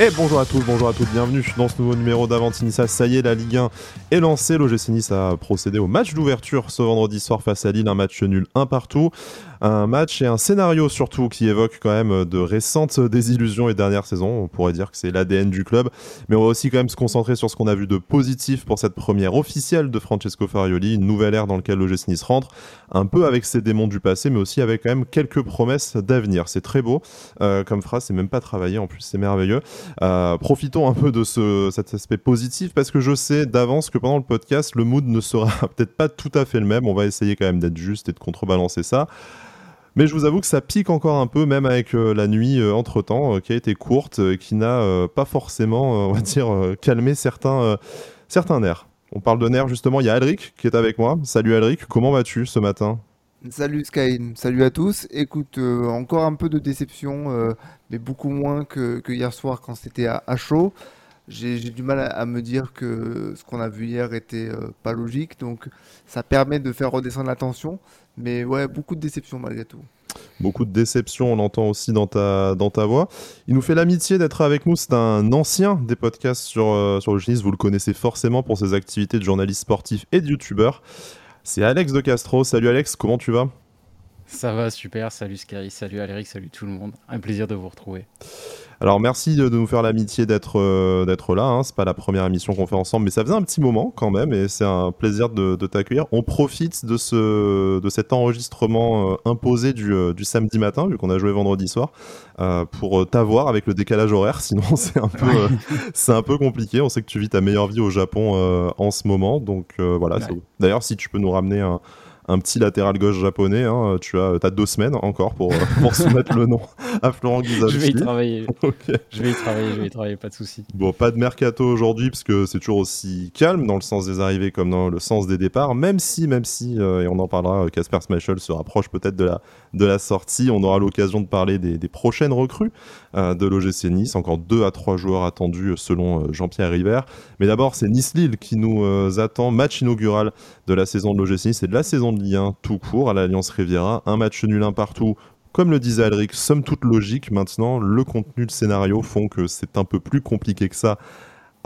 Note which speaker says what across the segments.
Speaker 1: Et bonjour à tous, bonjour à toutes, bienvenue dans ce nouveau numéro d'Avantinissa. Ça y est, la Ligue 1 est lancée. L'OGC Nice a procédé au match d'ouverture ce vendredi soir face à Lille, un match nul un partout un match et un scénario surtout qui évoque quand même de récentes désillusions et dernières saisons. On pourrait dire que c'est l'ADN du club, mais on va aussi quand même se concentrer sur ce qu'on a vu de positif pour cette première officielle de Francesco Farioli, une nouvelle ère dans laquelle l'OGC Nice rentre, un peu avec ses démons du passé, mais aussi avec quand même quelques promesses d'avenir. C'est très beau euh, comme phrase, c'est même pas travaillé en plus, c'est merveilleux. Euh, profitons un peu de ce, cet aspect positif parce que je sais d'avance que pendant le podcast, le mood ne sera peut-être pas tout à fait le même. On va essayer quand même d'être juste et de contrebalancer ça. Mais je vous avoue que ça pique encore un peu, même avec euh, la nuit euh, entre-temps, euh, qui a été courte, qui n'a pas forcément, on va dire, calmé certains, certains nerfs. On parle de nerfs justement, il y a Alric qui est avec moi. Salut Alric, comment vas-tu ce matin?
Speaker 2: Salut Sky, salut à tous. Écoute, encore un peu de déception, mais beaucoup moins que, hier soir quand c'était à, chaud. J'ai du mal à, me dire que ce qu'on a vu hier était pas logique, donc ça permet de faire redescendre la tension. Mais ouais, beaucoup de déception malgré tout.
Speaker 1: Beaucoup de déception, on l'entend aussi dans ta, dans ta voix. Il nous fait l'amitié d'être avec nous. C'est un ancien des podcasts sur, euh, sur le GIS. Vous le connaissez forcément pour ses activités de journaliste sportif et de youtubeur. C'est Alex de Castro. Salut Alex, comment tu vas?
Speaker 3: Ça va super. Salut Sky, salut Aléric, salut tout le monde. Un plaisir de vous retrouver.
Speaker 1: Alors merci de, nous faire l'amitié d'être euh, d'être là. Hein. C'est pas la première émission qu'on fait ensemble, mais ça faisait un petit moment quand même, et c'est un plaisir de, t'accueillir. On profite de ce de cet enregistrement euh, imposé du, euh, du, samedi matin, vu qu'on a joué vendredi soir, pour t'avoir avec le décalage horaire. Sinon c'est un peu c'est un peu compliqué. On sait que tu vis ta meilleure vie au Japon en ce moment, donc voilà. D'ailleurs si tu peux nous ramener un un petit latéral gauche japonais. Hein. Tu as, as, deux semaines encore pour, euh, pour soumettre le nom à Florent Guizavski.
Speaker 3: Je vais y travailler. Je vais y travailler, je vais y travailler, pas de souci.
Speaker 1: Bon, pas de mercato aujourd'hui parce que c'est toujours aussi calme dans le sens des arrivées comme dans le sens des départs. Même si, même si, euh, et on en parlera, Casper Smashel se rapproche peut-être de la, de la sortie. On aura l'occasion de parler des, des prochaines recrues euh, de l'OGC Nice. Encore deux à trois joueurs attendus selon Jean-Pierre River. Mais d'abord, c'est Nice-Lille qui nous attend. Match inaugural de la saison de l'OGC Nice et de la saison de Lien tout court à l'Alliance Riviera. Un match nul un partout. Comme le disait Alric, somme toute logique. Maintenant, le contenu, de scénario font que c'est un peu plus compliqué que ça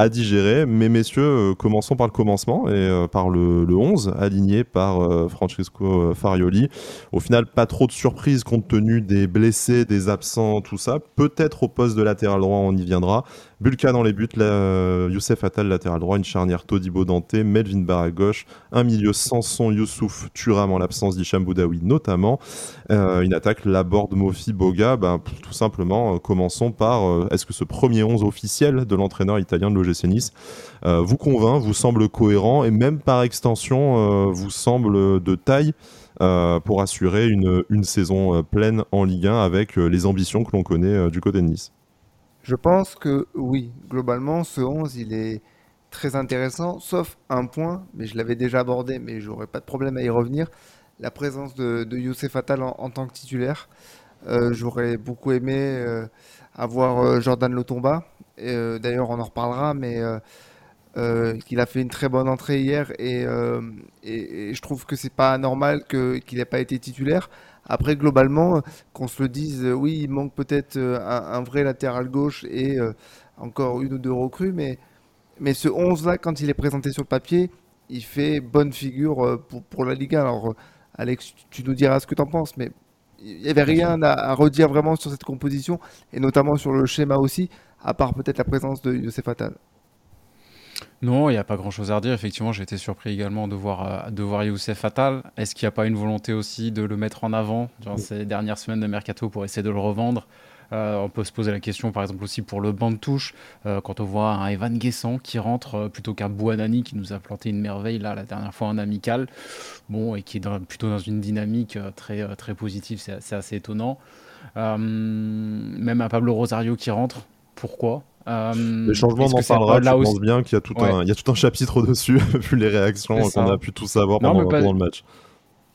Speaker 1: à digérer. Mais messieurs, euh, commençons par le commencement et euh, par le, 11, aligné par euh, Francesco Farioli. Au final, pas trop de surprises compte tenu des blessés, des absents, tout ça. Peut-être au poste de latéral droit, on y viendra. Bulka dans les buts, Youssef Attal latéral droit, une charnière Todibo Dante, Melvin Barra gauche, un milieu Sanson Youssouf Turam en l'absence d'Hicham Boudaoui notamment, une attaque Laborde Mofi Boga. Ben, tout simplement, commençons par est-ce que ce premier 11 officiel de l'entraîneur italien de l'OGC Nice euh, vous convainc, vous semble cohérent et même par extension euh, vous semble de taille euh, pour assurer une, une saison pleine en Ligue 1 avec les ambitions que l'on connaît du côté de Nice
Speaker 2: Je pense que oui, globalement ce 11 il est très intéressant, sauf un point, mais je l'avais déjà abordé, mais j'aurais pas de problème à y revenir, la présence de, de Youssef Attal en, tant que titulaire. j'aurais beaucoup aimé avoir Jordan Lotomba, euh, d'ailleurs, on en reparlera, mais euh, euh, qu'il a fait une très bonne entrée hier et, je trouve que c'est pas normal qu'il n'ait pas été titulaire. Après, globalement, qu'on se le dise, oui, il manque peut-être un, vrai latéral gauche et encore une ou deux recrues, mais, mais ce 11-là, quand il est présenté sur le papier, il fait bonne figure pour, pour la Ligue 1. Alors, Alex, tu nous diras ce que tu en penses, mais il n'y avait rien à, redire vraiment sur cette composition et notamment sur le schéma aussi à part peut-être la présence de Youssef Attal.
Speaker 3: Non, il n'y a pas grand-chose à redire. Effectivement, j'ai été surpris également de voir, euh, de voir Youssef Attal. Est-ce qu'il n'y a pas une volonté aussi de le mettre en avant durant ces dernières semaines de mercato pour essayer de le revendre? Euh, on peut se poser la question, par exemple, aussi pour le banc de touche, euh, quand on voit un Evan Guessant qui rentre plutôt qu'un Bouanani qui nous a planté une merveille là la dernière fois en amical, bon, et qui est plutôt dans une dynamique très, très positive, c'est assez étonnant. même un Pablo Rosario qui rentre, pourquoi
Speaker 1: euh, les changements, on en parlera. Je pense bien qu'il y, a tout un, il y a tout un chapitre dessus, vu les réactions qu'on a pu tout savoir pendant, le match.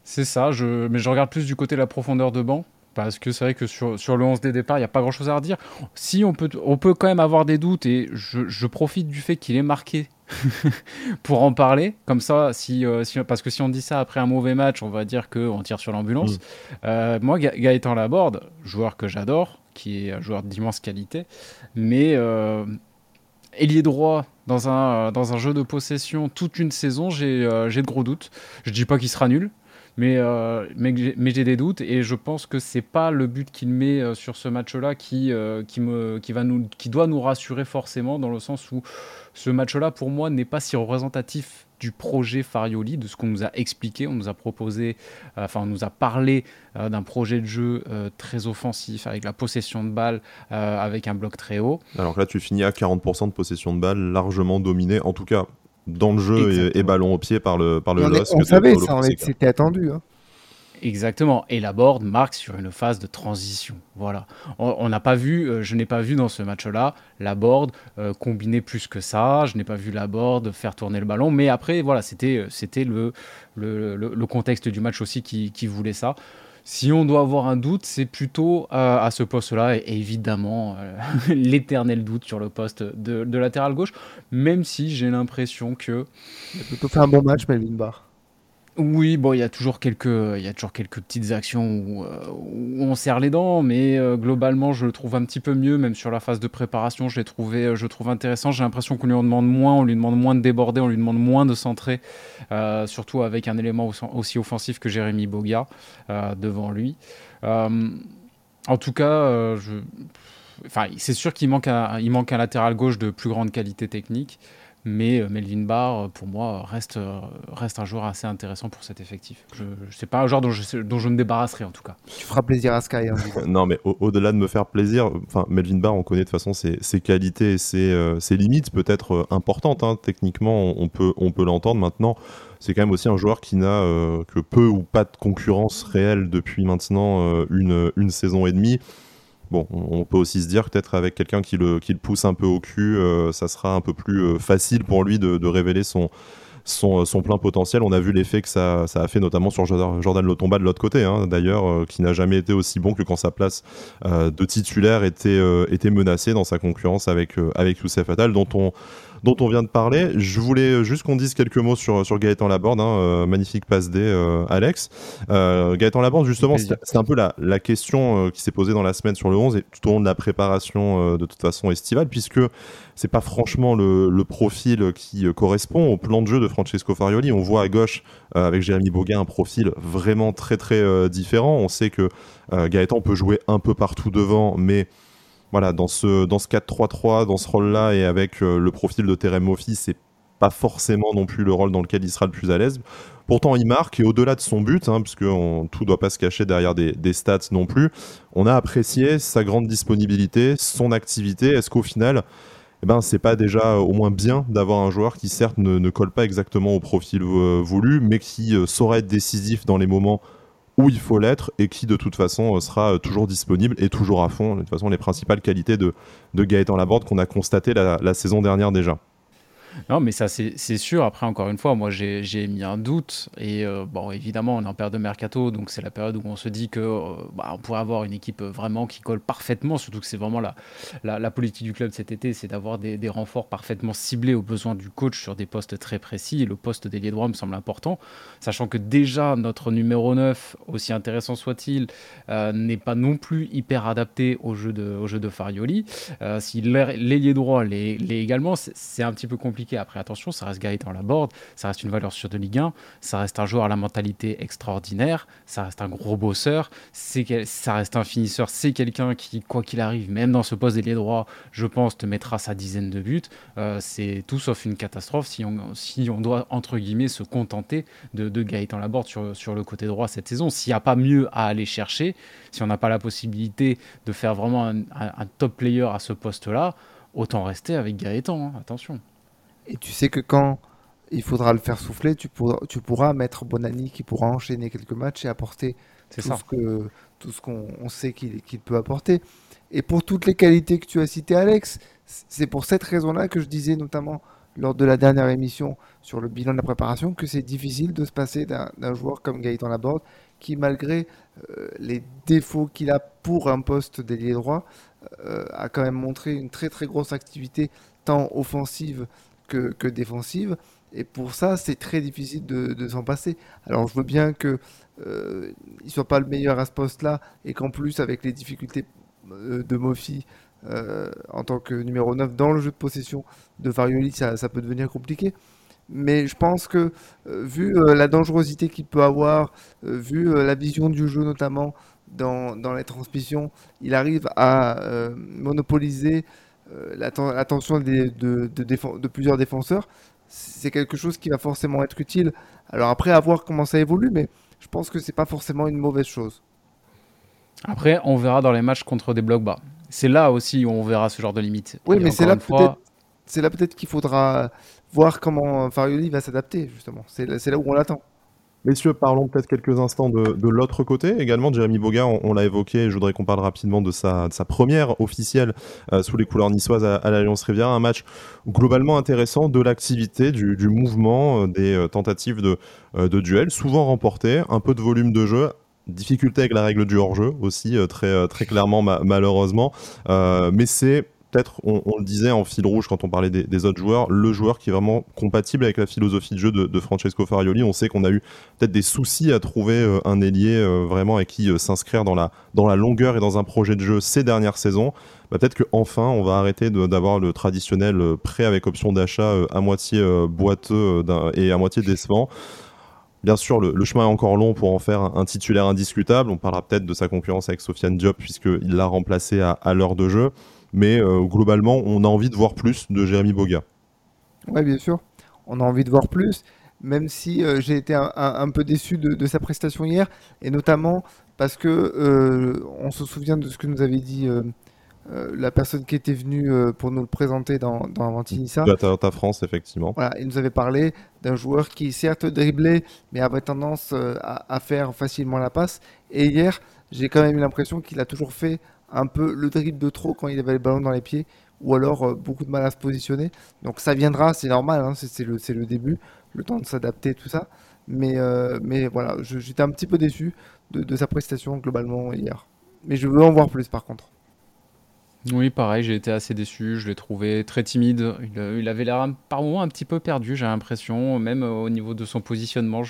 Speaker 3: C'est ça, je... mais je regarde plus du côté de la profondeur de banc. Parce que c'est vrai que sur, sur le 11 des départs, il n'y a pas grand chose à redire. Si on peut, on peut quand même avoir des doutes, et je, je profite du fait qu'il ait marqué pour en parler. Comme ça, si, parce que si on dit ça après un mauvais match, on va dire qu'on tire sur l'ambulance. Mm. moi, Gaëtan Laborde, joueur que j'adore, qui est un joueur d'immense qualité, mais ailier droit dans un, un jeu de possession toute une saison, j'ai de gros doutes. Je dis pas qu'il sera nul, mais, euh, mais, j'ai des doutes et je pense que c'est pas le but qu'il met euh, sur ce match-là qui, euh, qui, qui, qui doit nous rassurer forcément, dans le sens où ce match-là, pour moi, n'est pas si représentatif du projet Farioli, de ce qu'on nous a expliqué. On nous a proposé, enfin, on nous a parlé d'un projet de jeu très offensif, avec la possession de balles, avec un bloc très haut.
Speaker 1: Alors là, tu finis à 40% de possession de balles, largement dominé, en tout cas dans le jeu et, ballon au pied par le, par le
Speaker 2: on, savait ça, c'était attendu. Hein.
Speaker 3: Exactement. Et la board marque sur une phase de transition. Voilà. On n'a pas vu, euh, je n'ai pas vu dans ce match-là la board euh, combiner plus que ça. Je n'ai pas vu la board faire tourner le ballon. Mais après, voilà, c'était euh, c'était le, le, le, contexte du match aussi qui, qui voulait ça. Si on doit avoir un doute, c'est plutôt euh, à ce poste-là, et, évidemment euh, l'éternel doute sur le poste de, latéral gauche, même si j'ai l'impression que...
Speaker 2: Il a plutôt fait un bon match, Melvin Barr.
Speaker 3: Oui, bon, il y a toujours quelques, il y a toujours quelques petites actions où, euh, on serre les dents, mais euh, globalement, je le trouve un petit peu mieux, même sur la phase de préparation, je l'ai trouvé, euh, je trouve intéressant. J'ai l'impression qu'on lui en demande moins, on lui demande moins de déborder, on lui demande moins de centrer, surtout avec un élément aussi offensif que Jérémy Boga devant lui. en tout cas, c'est sûr qu'il manque, il manque un latéral gauche de plus grande qualité technique. Mais euh, Melvin Barr, euh, pour moi, reste, euh, reste un joueur assez intéressant pour cet effectif. Je, je sais pas un joueur dont je, dont je me débarrasserai en tout cas.
Speaker 2: Tu feras plaisir à Sky. Hein,
Speaker 1: non, mais au-delà de me faire plaisir, enfin Melvin Barr, on connaît de toute façon ses, ses qualités et ses, ses limites peut-être importantes. Hein. Techniquement, on peut, on peut l'entendre maintenant. C'est quand même aussi un joueur qui n'a que peu ou pas de concurrence réelle depuis maintenant une, une saison et demie. Bon, on peut aussi se dire peut-être avec quelqu'un qui le, pousse un peu au cul, euh, ça sera un peu plus euh, facile pour lui de, révéler son, son, plein potentiel. On a vu l'effet que ça, a fait notamment sur Jordan Lotomba de l'autre côté, hein, d'ailleurs, euh, qui n'a jamais été aussi bon que quand sa place de titulaire était, menacée dans sa concurrence avec, avec Youssef Attal, dont on dont on vient de parler. Je voulais juste qu'on dise quelques mots sur, sur Gaëtan Laborde. Hein, euh, magnifique passe D, euh, Alex. Euh, Gaëtan Laborde, justement, c'est un peu la, la question qui s'est posée dans la semaine sur le 11 et tout au long de la préparation de toute façon estivale, puisque c'est pas franchement le, le, profil qui correspond au plan de jeu de Francesco Farioli. On voit à gauche, avec Jérémy Boguin, un profil vraiment très très différent. On sait que Gaëtan peut jouer un peu partout devant, mais voilà, dans ce, dans ce 4-3-3, dans ce rôle-là, et avec euh, le profil de Terem Moffi, c'est pas forcément non plus le rôle dans lequel il sera le plus à l'aise. Pourtant, il marque, et au-delà de son but, hein, puisque on, tout doit pas se cacher derrière des, stats non plus, on a apprécié sa grande disponibilité, son activité. Est-ce qu'au final, eh ben, c'est pas déjà au moins bien d'avoir un joueur qui, certes, ne, colle pas exactement au profil euh, voulu, mais qui euh, saurait être décisif dans les moments où il faut l'être et qui de toute façon euh, sera euh, toujours disponible et toujours à fond. De toute façon, les principales qualités de, de Gaëtan Laborde qu'on a constaté la saison dernière déjà.
Speaker 3: Non, mais ça, c'est sûr. Après, encore une fois, moi, j'ai mis un doute. Et euh, bon, évidemment, on est en période de mercato, donc c'est la période où on se dit que euh, bah, on pourrait avoir une équipe vraiment qui colle parfaitement. Surtout que c'est vraiment la, politique du club cet été, c'est d'avoir des, renforts parfaitement ciblés aux besoins du coach sur des postes très précis. Et le poste d'ailier droit me semble important, sachant que déjà notre numéro 9, aussi intéressant soit-il, euh, n'est pas non plus hyper adapté au jeu de, au jeu de Farioli. si l'ailier droit l'est également, c'est un petit peu compliqué après, attention, ça reste Gaëtan Laborde, ça reste une valeur sûre de Ligue 1, ça reste un joueur à la mentalité extraordinaire, ça reste un gros bosseur, ça reste un finisseur, c'est quelqu'un qui, quoi qu'il arrive, même dans ce poste d'ailier droit, je pense, te mettra sa dizaine de buts. Euh, c'est tout sauf une catastrophe si on, doit, entre guillemets, se contenter de, Gaëtan Laborde sur, sur le côté droit cette saison. S'il n'y a pas mieux à aller chercher, si on n'a pas la possibilité de faire vraiment un, top player à ce poste-là, autant rester avec Gaëtan, hein, attention.
Speaker 2: Et tu sais que quand il faudra le faire souffler, tu pourras, tu pourras mettre Bonani qui pourra enchaîner quelques matchs et apporter tout, Ce que, tout ce qu'on sait qu'il peut apporter. Et pour toutes les qualités que tu as citées, Alex, c'est pour cette raison-là que je disais notamment lors de la dernière émission sur le bilan de la préparation que c'est difficile de se passer d'un joueur comme Gaëtan Laborde qui, malgré euh, les défauts qu'il a pour un poste d'ailier droit, euh, a quand même montré une très très grosse activité tant offensive que, défensive. Et pour ça, c'est très difficile de, s'en passer. Alors, je veux bien qu'il euh, soit pas le meilleur à ce poste-là et qu'en plus, avec les difficultés euh, de Mofi euh, en tant que numéro 9 dans le jeu de possession de Varioli, ça, peut devenir compliqué. Mais je pense que, vu la dangerosité qu'il peut avoir, vu la vision du jeu notamment dans, dans les transmissions, il arrive à monopoliser l'attention de, de, de, plusieurs défenseurs c'est quelque chose qui va forcément être utile. Alors après, à voir comment ça évolue, mais je pense que c'est pas forcément une mauvaise chose.
Speaker 3: Après, on verra dans les matchs contre des blocs bas. C'est là aussi où on verra ce genre de limite.
Speaker 2: Oui, mais c'est là, c'est là peut-être qu'il faudra voir comment Farioli va s'adapter, justement. C'est là où on l'attend.
Speaker 1: Messieurs, parlons peut-être quelques instants de, l'autre côté également. Jérémy Boga, on, l'a évoqué, je voudrais qu'on parle rapidement de sa, première officielle euh, sous les couleurs niçoises à, l'Alliance Rivière. Un match globalement intéressant de l'activité, du, mouvement, euh, des euh, tentatives de, de duel, souvent remportées, un peu de volume de jeu, difficulté avec la règle du hors-jeu aussi, très, très clairement malheureusement. mais c'est on, le disait en fil rouge quand on parlait des, autres joueurs, le joueur qui est vraiment compatible avec la philosophie de jeu de, Francesco Farioli. On sait qu'on a eu peut-être des soucis à trouver euh, un ailier euh, vraiment avec qui euh, s'inscrire dans la, dans la longueur et dans un projet de jeu ces dernières saisons. Bah, peut-être qu'enfin, on va arrêter d'avoir le traditionnel prêt avec option d'achat à moitié boiteux et à moitié décevant. Bien sûr, le, chemin est encore long pour en faire un, titulaire indiscutable. On parlera peut-être de sa concurrence avec Sofiane Diop, puisqu'il l'a remplacé à, à l'heure de jeu mais euh, globalement, on a envie de voir plus de Jérémy Boga.
Speaker 2: Oui, bien sûr, on a envie de voir plus, même si euh, j'ai été un, peu déçu de, sa prestation hier, et notamment parce que euh, on se souvient de ce que nous avait dit la personne qui était venue pour nous le présenter dans, dans Avantinissa.
Speaker 1: ta France, effectivement.
Speaker 2: Voilà, il nous avait parlé d'un joueur qui certes driblait, mais avait tendance à, faire facilement la passe. Et hier, j'ai quand même eu l'impression qu'il a toujours fait un peu le dribble de trop quand il avait le ballon dans les pieds, ou alors euh, beaucoup de mal à se positionner. Donc ça viendra, c'est normal, hein, c'est le, début, le temps de s'adapter, tout ça. Mais, euh, voilà, j'étais un petit peu déçu de, sa prestation globalement hier. Mais je veux en voir plus par contre.
Speaker 3: Oui, pareil, j'ai été assez déçu. Je l'ai trouvé très timide. Il, avait l'air par moments un petit peu perdu, j'ai l'impression. Même au niveau de son positionnement,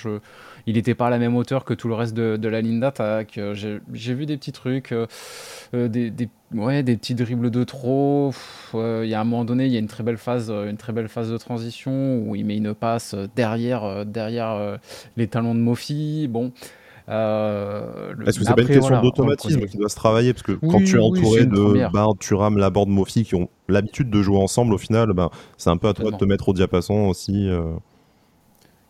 Speaker 3: il n'était pas à la même hauteur que tout le reste de, la ligne d'attaque. J'ai vu des petits trucs, euh, euh, des, ouais, des petits dribbles de trop. il y a un moment donné, il y a une très belle phase, une très belle phase de transition où il met une passe derrière, derrière les talons de Mofi. Bon.
Speaker 1: Euh, Est-ce que c'est pas une question d'automatisme qui doit se travailler Parce que quand tu es entouré de ben, Thuram, Laborde, Mofi qui ont l'habitude de jouer ensemble, au final, ben, c'est un peu à toi de te mettre au diapason aussi. Euh.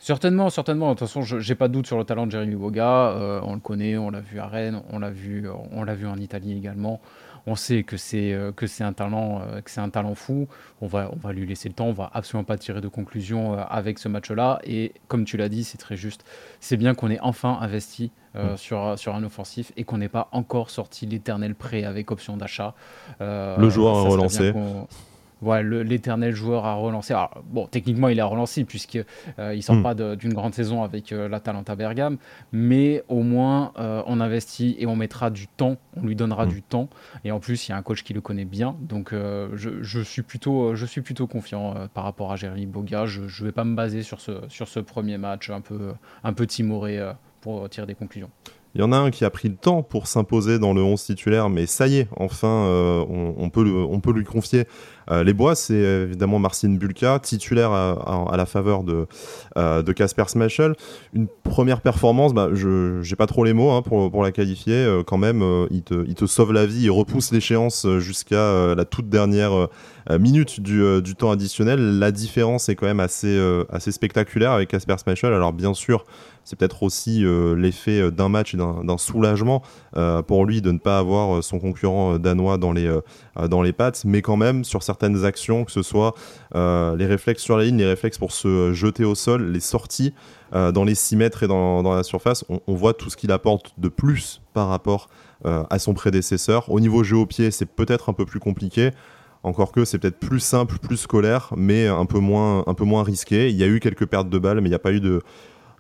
Speaker 3: Certainement, certainement. De toute façon, j'ai pas de doute sur le talent de Jeremy Boga. Euh, on le connaît, on l'a vu à Rennes, on l'a vu, on l'a vu en Italie également on sait que c'est euh, que c'est un talent euh, que c'est un talent fou. On va on va lui laisser le temps. On va absolument pas tirer de conclusion euh, avec ce match-là. Et comme tu l'as dit, c'est très juste. C'est bien qu'on ait enfin investi mm. sur sur un offensif et qu'on n'ait pas encore sorti l'éternel prêt avec option d'achat.
Speaker 1: le joueur a relancé
Speaker 3: l'éternel joueur a relancé. bon, techniquement, il a relancé puisqu'il euh, il sort hmm. pas d'une grande saison avec euh, la Talenta Bergame, mais au moins euh, on investit et on mettra du temps, on lui donnera hmm. du temps. Et en plus, il y a un coach qui le connaît bien, donc je, suis plutôt, je suis plutôt confiant par rapport à Jérémy Boga. Je ne vais pas me baser sur ce, sur ce premier match un peu, un peu timoré pour tirer des conclusions.
Speaker 1: Il y en a un qui a pris le temps pour s'imposer dans le 11 titulaire, mais ça y est, enfin, on, peut on peut lui confier euh, les bois, c'est évidemment Marcin Bulka, titulaire à, la faveur de euh, de Casper Smashel. Une première performance, bah, je j'ai pas trop les mots hein, pour, la qualifier. Euh, quand même, il te, il, sauve la vie, il repousse l'échéance jusqu'à la toute dernière minute du, du, temps additionnel. La différence est quand même assez, assez spectaculaire avec Casper Smashel. Alors bien sûr, c'est peut-être aussi l'effet d'un match d'un soulagement pour lui de ne pas avoir son concurrent danois dans les, pattes, mais quand même sur certaines actions, que ce soit euh, les réflexes sur la ligne, les réflexes pour se jeter au sol, les sorties euh, dans les 6 mètres et dans, la surface, on, voit tout ce qu'il apporte de plus par rapport euh, à son prédécesseur. Au niveau jeu au c'est peut-être un peu plus compliqué. Encore que c'est peut-être plus simple, plus scolaire, mais un peu moins risqué. Il y a eu quelques pertes de balles, mais il n'y a pas eu de,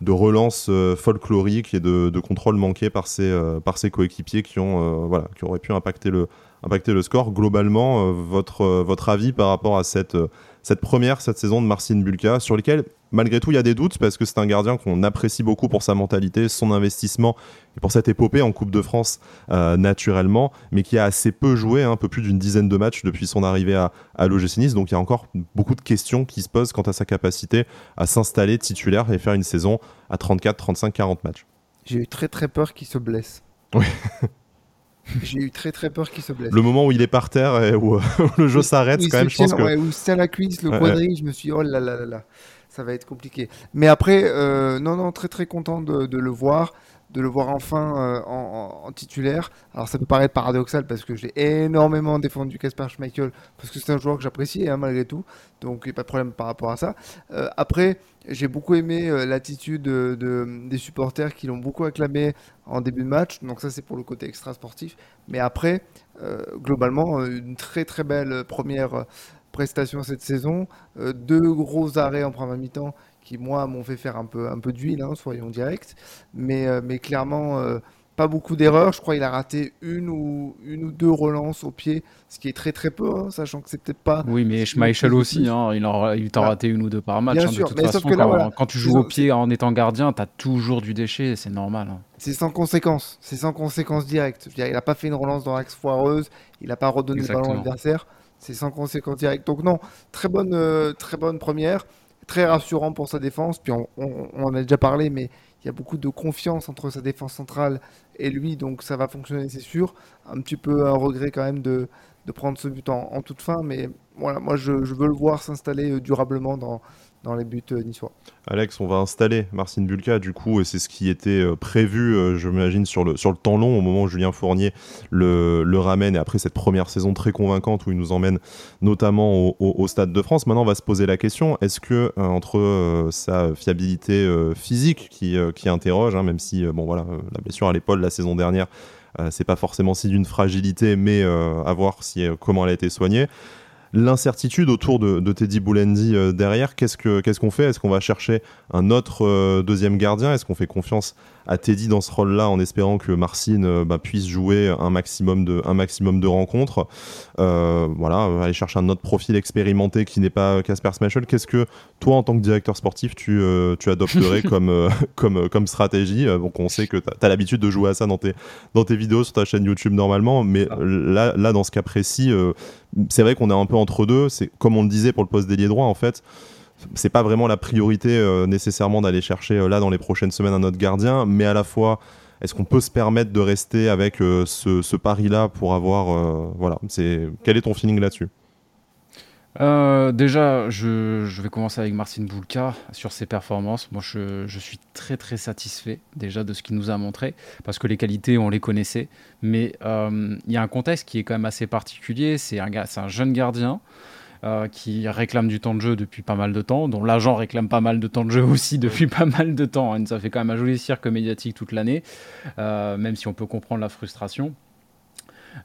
Speaker 1: de relance folklorique et de, contrôle manqué par ses, ses coéquipiers qui, ont, voilà, qui auraient pu impacter le, score. Globalement, votre avis par rapport à cette, cette première, cette saison de Marcin Bulka, sur lesquelles malgré tout, il y a des doutes parce que c'est un gardien qu'on apprécie beaucoup pour sa mentalité, son investissement et pour cette épopée en Coupe de France euh, naturellement, mais qui a assez peu joué, hein, un peu plus d'une dizaine de matchs depuis son arrivée à, à l'OGC Nice. Donc il y a encore beaucoup de questions qui se posent quant à sa capacité à s'installer titulaire et faire une saison à 34, 35, 40 matchs.
Speaker 2: J'ai eu très très peur qu'il se blesse.
Speaker 1: Oui.
Speaker 2: J'ai eu très très peur qu'il se blesse.
Speaker 1: Le moment où il est par terre et où, le jeu s'arrête, quand même, je pense que...
Speaker 2: Ouais, où se tient la cuisse, le quadrille, je me suis dit, oh là là là là ça va être compliqué. Mais après, euh, non, non, très très content de, le voir, de le voir enfin euh, en, titulaire. Alors ça peut paraître paradoxal parce que j'ai énormément défendu Kasper Schmeichel parce que c'est un joueur que j'apprécie hein, malgré tout, donc il n'y a pas de problème par rapport à ça. Euh, après, j'ai beaucoup aimé l'attitude de, des supporters qui l'ont beaucoup acclamé en début de match, donc ça c'est pour le côté extra sportif. Mais après, globalement, une très très belle première prestations cette saison. Euh, deux gros arrêts en première mi-temps qui, moi, m'ont fait faire un peu, un peu d'huile, hein, soyons directs. Mais, euh, mais clairement, euh, pas beaucoup d'erreurs. Je crois qu'il a raté une ou, une ou deux relances au pied, ce qui est très très peu, hein, sachant que c'est peut-être pas.
Speaker 3: Oui, mais Schmeichel aussi, hein, il, en, il t'en raté une ou deux par match. Hein, de toute façon, quand, tu joues au pied en étant gardien, tu as toujours du déchet, c'est normal.
Speaker 2: C'est sans conséquence, c'est sans conséquence directe. il n'a pas fait une relance dans l'axe foireuse, il n'a pas redonné le ballon à l'adversaire c'est sans conséquence directe. Donc non, très bonne, euh, très bonne première, très rassurant pour sa défense. Puis on, en a déjà parlé, mais il y a beaucoup de confiance entre sa défense centrale et lui, donc ça va fonctionner, c'est sûr. Un petit peu un regret quand même de, prendre ce but en, toute fin, mais voilà, moi je, je veux le voir s'installer euh, durablement dans, dans les buts euh, niçois.
Speaker 1: Alex, on va installer Marcin Bulka, du coup, et c'est ce qui était euh, prévu, euh, je m'imagine, sur le, sur le temps long, au moment où Julien Fournier le, le, ramène, et après cette première saison très convaincante où il nous emmène notamment au, Stade de France. Maintenant, on va se poser la question, est-ce que entre sa fiabilité physique qui, qui interroge, hein, même si, bon voilà, la blessure à l'épaule la saison dernière, c'est pas forcément si d'une fragilité, mais à voir si, comment elle a été soignée l'incertitude autour de, Teddy Boulendi euh, derrière. Qu'est-ce qu'on fait? Est-ce qu'on va chercher un autre euh, deuxième gardien? Est-ce qu'on fait confiance à Teddy dans ce rôle-là en espérant que Marcin euh, bah, puisse jouer un maximum de, un maximum de rencontres? Voilà, aller chercher un autre profil expérimenté qui n'est pas Casper Smashel. Qu'est-ce que toi, en tant que directeur sportif, tu, tu adopterais comme, comme, comme stratégie? Donc on sait que tu as, l'habitude de jouer à ça dans tes, dans tes vidéos sur ta chaîne YouTube normalement, mais ah. là, là, dans ce cas précis, c'est vrai qu'on est un peu entre deux. C'est comme on le disait pour le poste d'ailier droit, en fait. C'est pas vraiment la priorité euh, nécessairement d'aller chercher euh, là dans les prochaines semaines un autre gardien, mais à la fois, est-ce qu'on peut se permettre de rester avec euh, ce, ce pari-là pour avoir. voilà, c'est quel est ton feeling là-dessus?
Speaker 3: Euh, déjà, je, vais commencer avec Marcin Boulka sur ses performances. Moi, je, suis très très satisfait déjà de ce qu'il nous a montré parce que les qualités, on les connaissait. Mais euh, il y a un contexte qui est quand même assez particulier. C'est un, un jeune gardien euh, qui réclame du temps de jeu depuis pas mal de temps, dont l'agent réclame pas mal de temps de jeu aussi depuis pas mal de temps. Hein. Ça fait quand même un joli cirque médiatique toute l'année, même si on peut comprendre la frustration.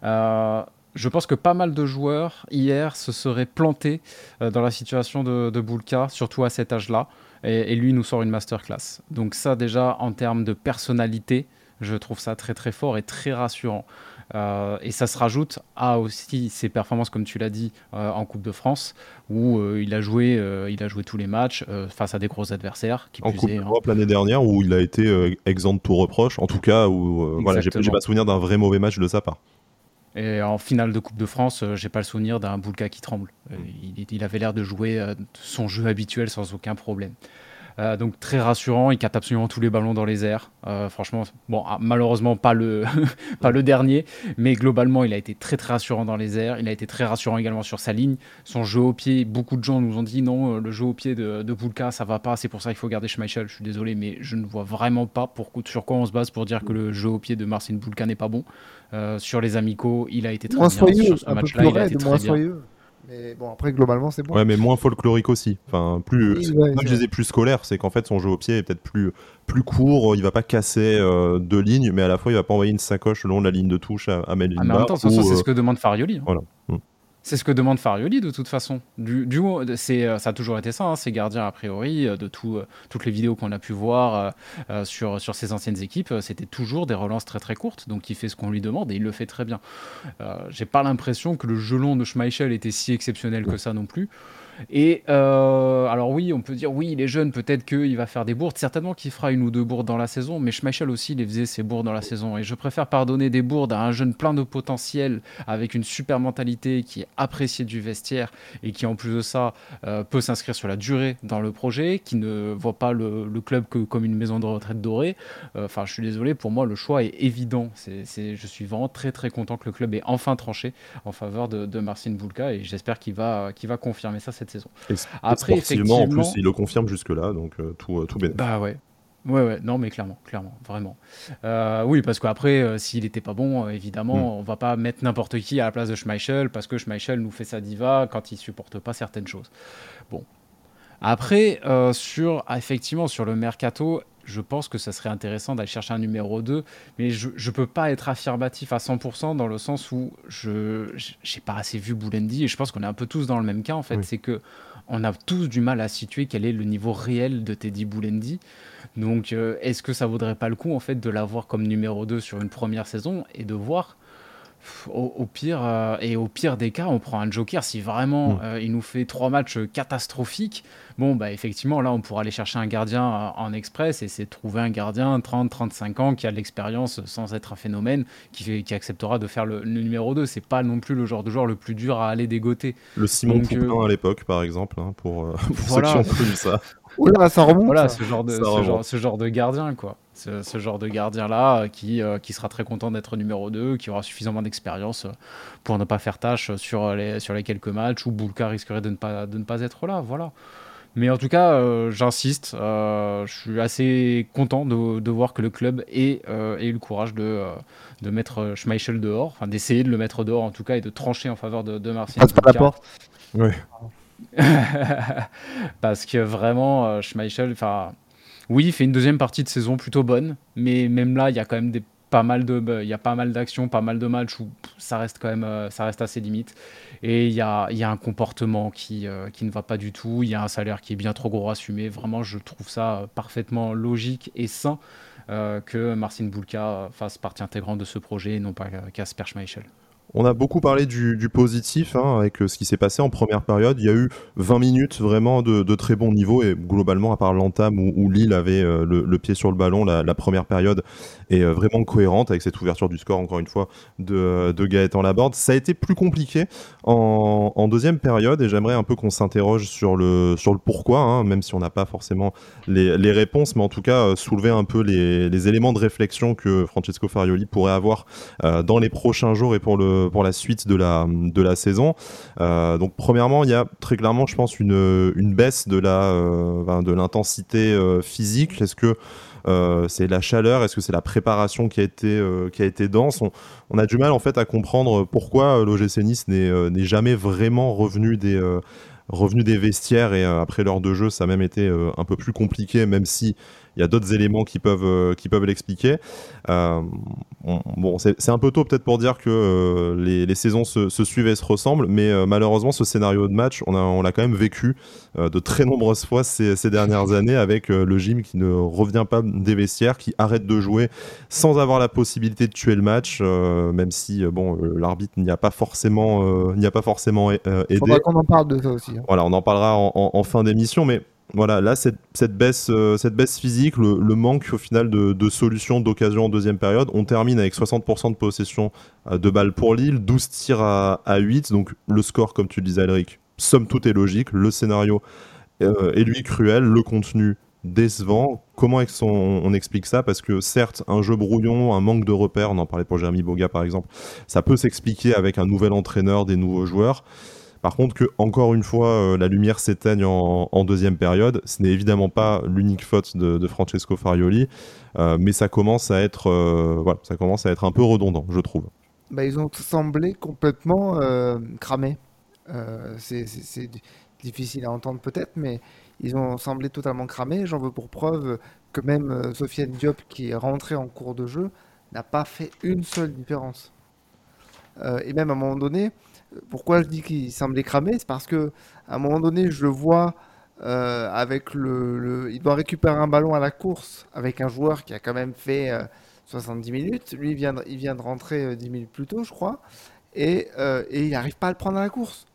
Speaker 3: Euh, je pense que pas mal de joueurs hier se seraient plantés euh, dans la situation de, de Bulka, surtout à cet âge-là. Et, lui nous sort une masterclass. Donc ça déjà en termes de personnalité, je trouve ça très très fort et très rassurant. Euh, et ça se rajoute à aussi ses performances, comme tu l'as dit, euh, en Coupe de France, où il, a joué, il a joué tous les matchs face à des gros adversaires.
Speaker 1: Qui en Coupe d'Europe l'année dernière, où il a été exempt de tout reproche, en tout cas, où voilà, j'ai pas souvenir d'un vrai mauvais match de sa part.
Speaker 3: Et en finale de Coupe de France, euh, j'ai pas le souvenir d'un Boulka qui tremble. Euh, il, avait l'air de jouer euh, son jeu habituel sans aucun problème. Donc très rassurant, il capte absolument tous les ballons dans les airs. franchement, bon, ah, malheureusement pas le, pas le dernier, mais globalement il a été très très rassurant dans les airs. Il a été très rassurant également sur sa ligne. Son jeu au pied, beaucoup de gens nous ont dit non, le jeu au pied de, de Boulka ça va pas, c'est pour ça qu'il faut garder Schmeichel. Je suis désolé, mais je ne vois vraiment pas pour, sur quoi on se base pour dire que le jeu au pied de Marcin Boulka n'est pas bon. Euh, sur les amicaux, il a été très
Speaker 2: moins
Speaker 3: bien.
Speaker 2: Soyeux, sur ce match-là, il a été très soyeux. Mais bon, après, globalement, c'est bon.
Speaker 1: Ouais, mais moins folklorique aussi. Enfin, plus, je disais plus scolaire, c'est qu'en fait, son jeu au pied est peut-être plus, plus court. Il va pas casser euh, deux lignes, mais à la fois, il va pas envoyer une sacoche le long de la ligne de touche à, à Melvin
Speaker 3: ah, mais en même temps, c'est ce euh, que demande Farioli. Hein.
Speaker 1: Voilà. Mm.
Speaker 3: C'est ce que demande Farioli de toute façon. Du, du c'est, euh, ça a toujours été ça, hein, ces gardiens a priori, euh, de tout, euh, toutes les vidéos qu'on a pu voir sur, sur ses anciennes équipes, c'était toujours des relances très très courtes, donc il fait ce qu'on lui demande et il le fait très bien. j'ai pas l'impression que le gelon de Schmeichel était si exceptionnel que ça non plus. Et euh, alors oui, on peut dire oui, il est jeune, peut-être qu'il va faire des bourdes. Certainement qu'il fera une ou deux bourdes dans la saison, mais Schmeichel aussi, il faisait ses bourdes dans la saison. Et je préfère pardonner des bourdes à un jeune plein de potentiel, avec une super mentalité, qui est apprécié du vestiaire et qui en plus de ça euh, peut s'inscrire sur la durée dans le projet, qui ne voit pas le, club que comme une maison de retraite dorée. Euh, enfin, je suis désolé, pour moi le choix est évident. Je suis vraiment très très content que le club ait enfin tranché en faveur de, de Marcin Bulka et j'espère qu'il va, qu'il va confirmer ça saison.
Speaker 1: Après, effectivement, en plus, il le confirme jusque-là, donc euh, tout, euh, tout.
Speaker 3: Bah ouais. Ouais, ouais, non, mais clairement, clairement, vraiment. Euh, oui, parce qu'après, s'il n'était pas bon, évidemment, hmm. on va pas mettre n'importe qui à la place de Schmeichel, parce que Schmeichel nous fait sa diva quand il supporte pas certaines choses. Bon. Après, sur, effectivement, sur le mercato, je pense que ça serait intéressant d'aller chercher un numéro 2, mais je ne peux pas être affirmatif à 100% dans le sens où je n'ai pas assez vu Boulendi et je pense qu'on est un peu tous dans le même cas en fait. C'est que on a tous du mal à situer quel est le niveau réel de Teddy Boulendi. Donc euh, est-ce que ça vaudrait pas le coup en fait de l'avoir comme numéro 2 sur une première saison et de voir au, pire, euh, et au pire des cas, on prend un joker. Si vraiment mm. euh, il nous fait trois matchs catastrophiques, bon, bah effectivement, là, on pourra aller chercher un gardien euh, en express et c'est trouver un gardien 30-35 ans qui a de l'expérience sans être un phénomène, qui, qui acceptera de faire le, numéro 2. C'est pas non plus le genre de joueur le plus dur à aller dégoter.
Speaker 1: Le Simon Poupin à l'époque, par exemple, hein, pour, ceux qui ont connu ça.
Speaker 2: ça remonte.
Speaker 3: Voilà, ce genre de, ce genre de gardien, quoi ce, genre de gardien-là euh, qui, euh, qui sera très content d'être numéro 2, qui aura suffisamment d'expérience euh, pour ne pas faire tâche sur les, sur les quelques matchs où Boulka risquerait de ne pas, de ne pas être là. Voilà. Mais en tout cas, j'insiste, je suis assez content de, de, voir que le club ait, ait eu le courage de, de mettre Schmeichel dehors, enfin d'essayer de le mettre dehors en tout cas et de trancher en faveur de, de Marcin.
Speaker 2: la porte.
Speaker 1: Oui.
Speaker 3: Parce que vraiment, Schmeichel, enfin oui, il fait une deuxième partie de saison plutôt bonne, mais même là, il y a quand même des, pas mal de, bah, il y a pas mal d'actions, pas mal de matchs où ça reste quand même, euh, ça assez limite. Et il y a, un comportement qui, euh, qui ne va pas du tout. Il y a un salaire qui est bien trop gros à assumer. Vraiment, je trouve ça euh, parfaitement logique et sain que Marcin Bulka fasse partie intégrante de ce projet et non pas Kasper Schmeichel.
Speaker 1: On a beaucoup parlé du, positif hein, avec euh, ce qui s'est passé en première période. Il y a eu 20 minutes vraiment de, très bon niveau et globalement, à part l'entame où, Lille avait euh, le, pied sur le ballon, la, première période est euh, vraiment cohérente avec cette ouverture du score, encore une fois, de, de Gaëtan Laborde. Ça a été plus compliqué en, deuxième période et j'aimerais un peu qu'on s'interroge sur le, sur le pourquoi, hein, même si on n'a pas forcément les, réponses, mais en tout cas soulever un peu les, éléments de réflexion que Francesco Farioli pourrait avoir dans les prochains jours et pour le pour la suite de la, de la saison. Euh, donc premièrement, il y a très clairement, je pense, une, une baisse de euh, de l'intensité euh, physique. Est-ce que c'est la chaleur? Est-ce que c'est la préparation qui a été, qui a été dense? On, a du mal en fait à comprendre pourquoi l'OGC Nice n'est jamais vraiment revenu des, revenu des vestiaires et après l'heure de jeu ça a même été un peu plus compliqué même si il y a d'autres éléments qui peuvent, euh, qui peuvent l'expliquer. Euh, bon, c'est un peu tôt peut-être pour dire que euh, les, les, saisons se, se, suivent et se ressemblent, mais malheureusement, ce scénario de match, on l'a quand même vécu de très nombreuses fois ces, ces dernières années avec le gym qui ne revient pas des vestiaires, qui arrête de jouer sans avoir la possibilité de tuer le match, même si bon, l'arbitre n'y a pas forcément, n'y a pas forcément aidé.
Speaker 2: Faudra qu'on en parle de ça aussi. Hein.
Speaker 1: Voilà, on en parlera en, en fin d'émission, mais voilà, là, cette, baisse, euh, cette baisse physique, le, manque au final de, solutions, d'occasion en deuxième période, on termine avec 60% de possession euh, de balles pour Lille, 12 tirs à, 8, donc le score, comme tu le disais, Alric, somme toute est logique, le scénario euh, est lui cruel, le contenu décevant. Comment on, on, explique ça? Parce que certes, un jeu brouillon, un manque de repères, on en parlait pour Jérémy Boga par exemple, ça peut s'expliquer avec un nouvel entraîneur, des nouveaux joueurs. Par contre, que encore une fois, euh, la lumière s'éteigne en, deuxième période, ce n'est évidemment pas l'unique faute de, Francesco Farioli, euh, mais ça commence à être, euh, ça commence à être un peu redondant, je trouve.
Speaker 2: Bah, ils ont semblé complètement cramés. c'est difficile à entendre peut-être, mais ils ont semblé totalement cramés. J'en veux pour preuve que même Sofiane Diop, qui est rentrée en cours de jeu, n'a pas fait une seule différence. et même à un moment donné, pourquoi je dis qu'il semblait cramé, c'est parce que à un moment donné, je le vois avec le, il doit récupérer un ballon à la course avec un joueur qui a quand même fait 70 minutes. Lui, il vient de, rentrer 10 minutes plus tôt, je crois, et, et il n'arrive pas à le prendre à la course.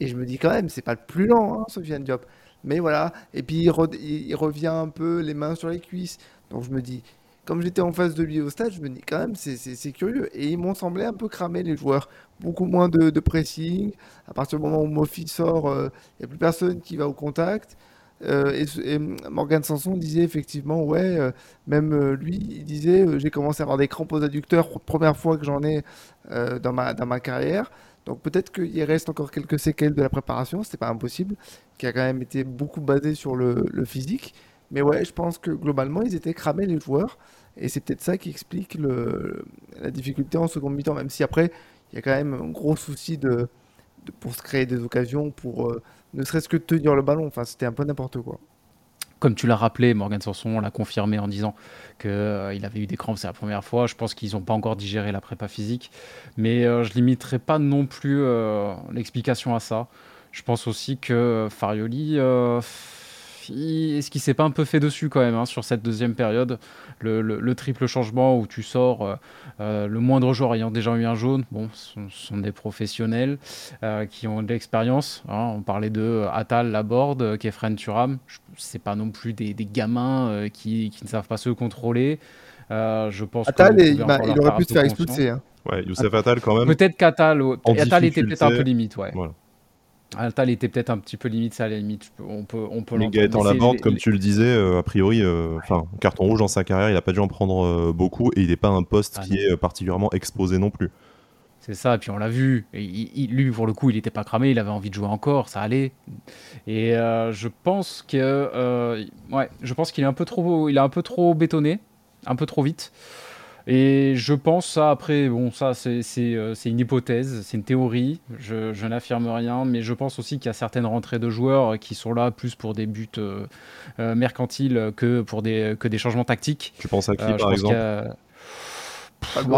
Speaker 2: Et je me dis quand même, c'est pas le plus lent, hein, Sofiane Diop. Mais voilà, et puis il, revient un peu les mains sur les cuisses. Donc je me dis, comme j'étais en face de lui au stade, je me dis quand même, c'est curieux. Et ils m'ont semblé un peu cramer les joueurs. Beaucoup moins de, pressing. À partir du moment où Mofi sort, il euh, n'y a plus personne qui va au contact. Euh, et, Morgan Sanson disait effectivement, ouais, euh, même lui, il disait, j'ai commencé à avoir des crampes aux adducteurs, première fois que j'en ai dans, ma, carrière. Donc peut-être qu'il reste encore quelques séquelles de la préparation, c'est pas impossible, qui a quand même été beaucoup basé sur le, physique. Mais ouais, je pense que globalement, ils étaient cramés les joueurs. Et c'est peut-être ça qui explique la difficulté en seconde mi-temps, même si après, il y a quand même un gros souci de, pour se créer des occasions, pour euh, ne serait-ce que tenir le ballon. Enfin, c'était un peu n'importe quoi
Speaker 3: comme tu l'as rappelé, Morgan Sanson l'a confirmé en disant qu'il euh, avait eu des crampes, c'est la première fois. Je pense qu'ils n'ont pas encore digéré la prépa physique. Mais euh, je limiterai pas non plus euh, l'explication à ça. Je pense aussi que Farioli est-ce qu'il s'est pas un peu fait dessus quand même hein, sur cette deuxième période le, triple changement où tu sors euh, euh, le moindre joueur ayant déjà eu un jaune, bon, ce sont, des professionnels euh, qui ont de l'expérience. Hein. on parlait de Atal, Laborde, Kefren Turam. C'est pas non plus des, gamins qui, ne savent pas se contrôler. je pense
Speaker 2: Atal, il, aurait pu se faire expulser. Hein.
Speaker 1: Ouais, Youssef Atal quand même.
Speaker 3: Peut-être qu'Atal Atal était peut-être un peu limite, ouais. Altal était peut-être un petit peu limite, ça à la limite, on peut, on peut
Speaker 1: Mais Gaëtan Laborde, comme tu le disais, euh, a priori, euh, enfin, carton rouge dans sa carrière, il n'a pas dû en prendre euh, beaucoup et il n'est pas un poste ah qui est particulièrement exposé non plus.
Speaker 3: C'est ça, et puis on l'a vu. Et lui, pour le coup, il n'était pas cramé, il avait envie de jouer encore, ça allait. Et je pense que, ouais, je pense qu'il est un peu trop, il a un peu trop bétonné, un peu trop vite. Et je pense ça, après, bon, ça c'est euh, une hypothèse, c'est une théorie, je, je n'affirme rien, mais je pense aussi qu'il y a certaines rentrées de joueurs qui sont là plus pour des buts euh, euh, mercantiles que pour des, que des changements tactiques.
Speaker 1: Tu penses à qui par exemple?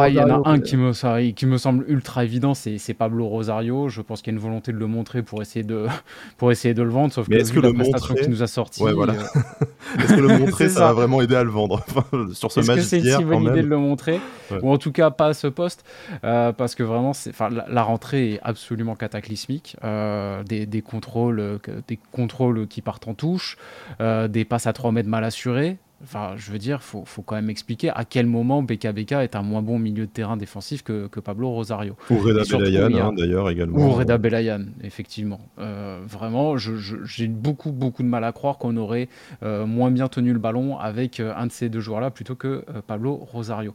Speaker 3: Il y en a un qui me, qui me semble ultra évident, c'est Pablo Rosario. Je pense qu'il y a une volonté de le montrer pour essayer de, pour essayer de le vendre, sauf que, est-ce que la le prestation qui nous a sorti.
Speaker 1: voilà. Euh, est-ce que le montrer, ça, va vraiment aider à le vendre sur ce match
Speaker 3: Est-ce que c'est une si bonne idée de le montrer Ou en tout cas, pas à ce poste, euh, parce que vraiment, la, la, rentrée est absolument cataclysmique. Euh, des, des, contrôles, des contrôles qui partent en touche, des passes à 3 mètres mal assurées. Enfin, je veux dire, faut, faut quand même expliquer à quel moment BKBK est un moins bon milieu de terrain défensif que, que Pablo Rosario.
Speaker 1: Ou Reda Belayan, hein, d'ailleurs, également.
Speaker 3: Ou Reda Belayan, effectivement. Euh, vraiment, j'ai beaucoup, beaucoup de mal à croire qu'on aurait euh, moins bien tenu le ballon avec euh, un de ces deux joueurs-là plutôt que Pablo Rosario.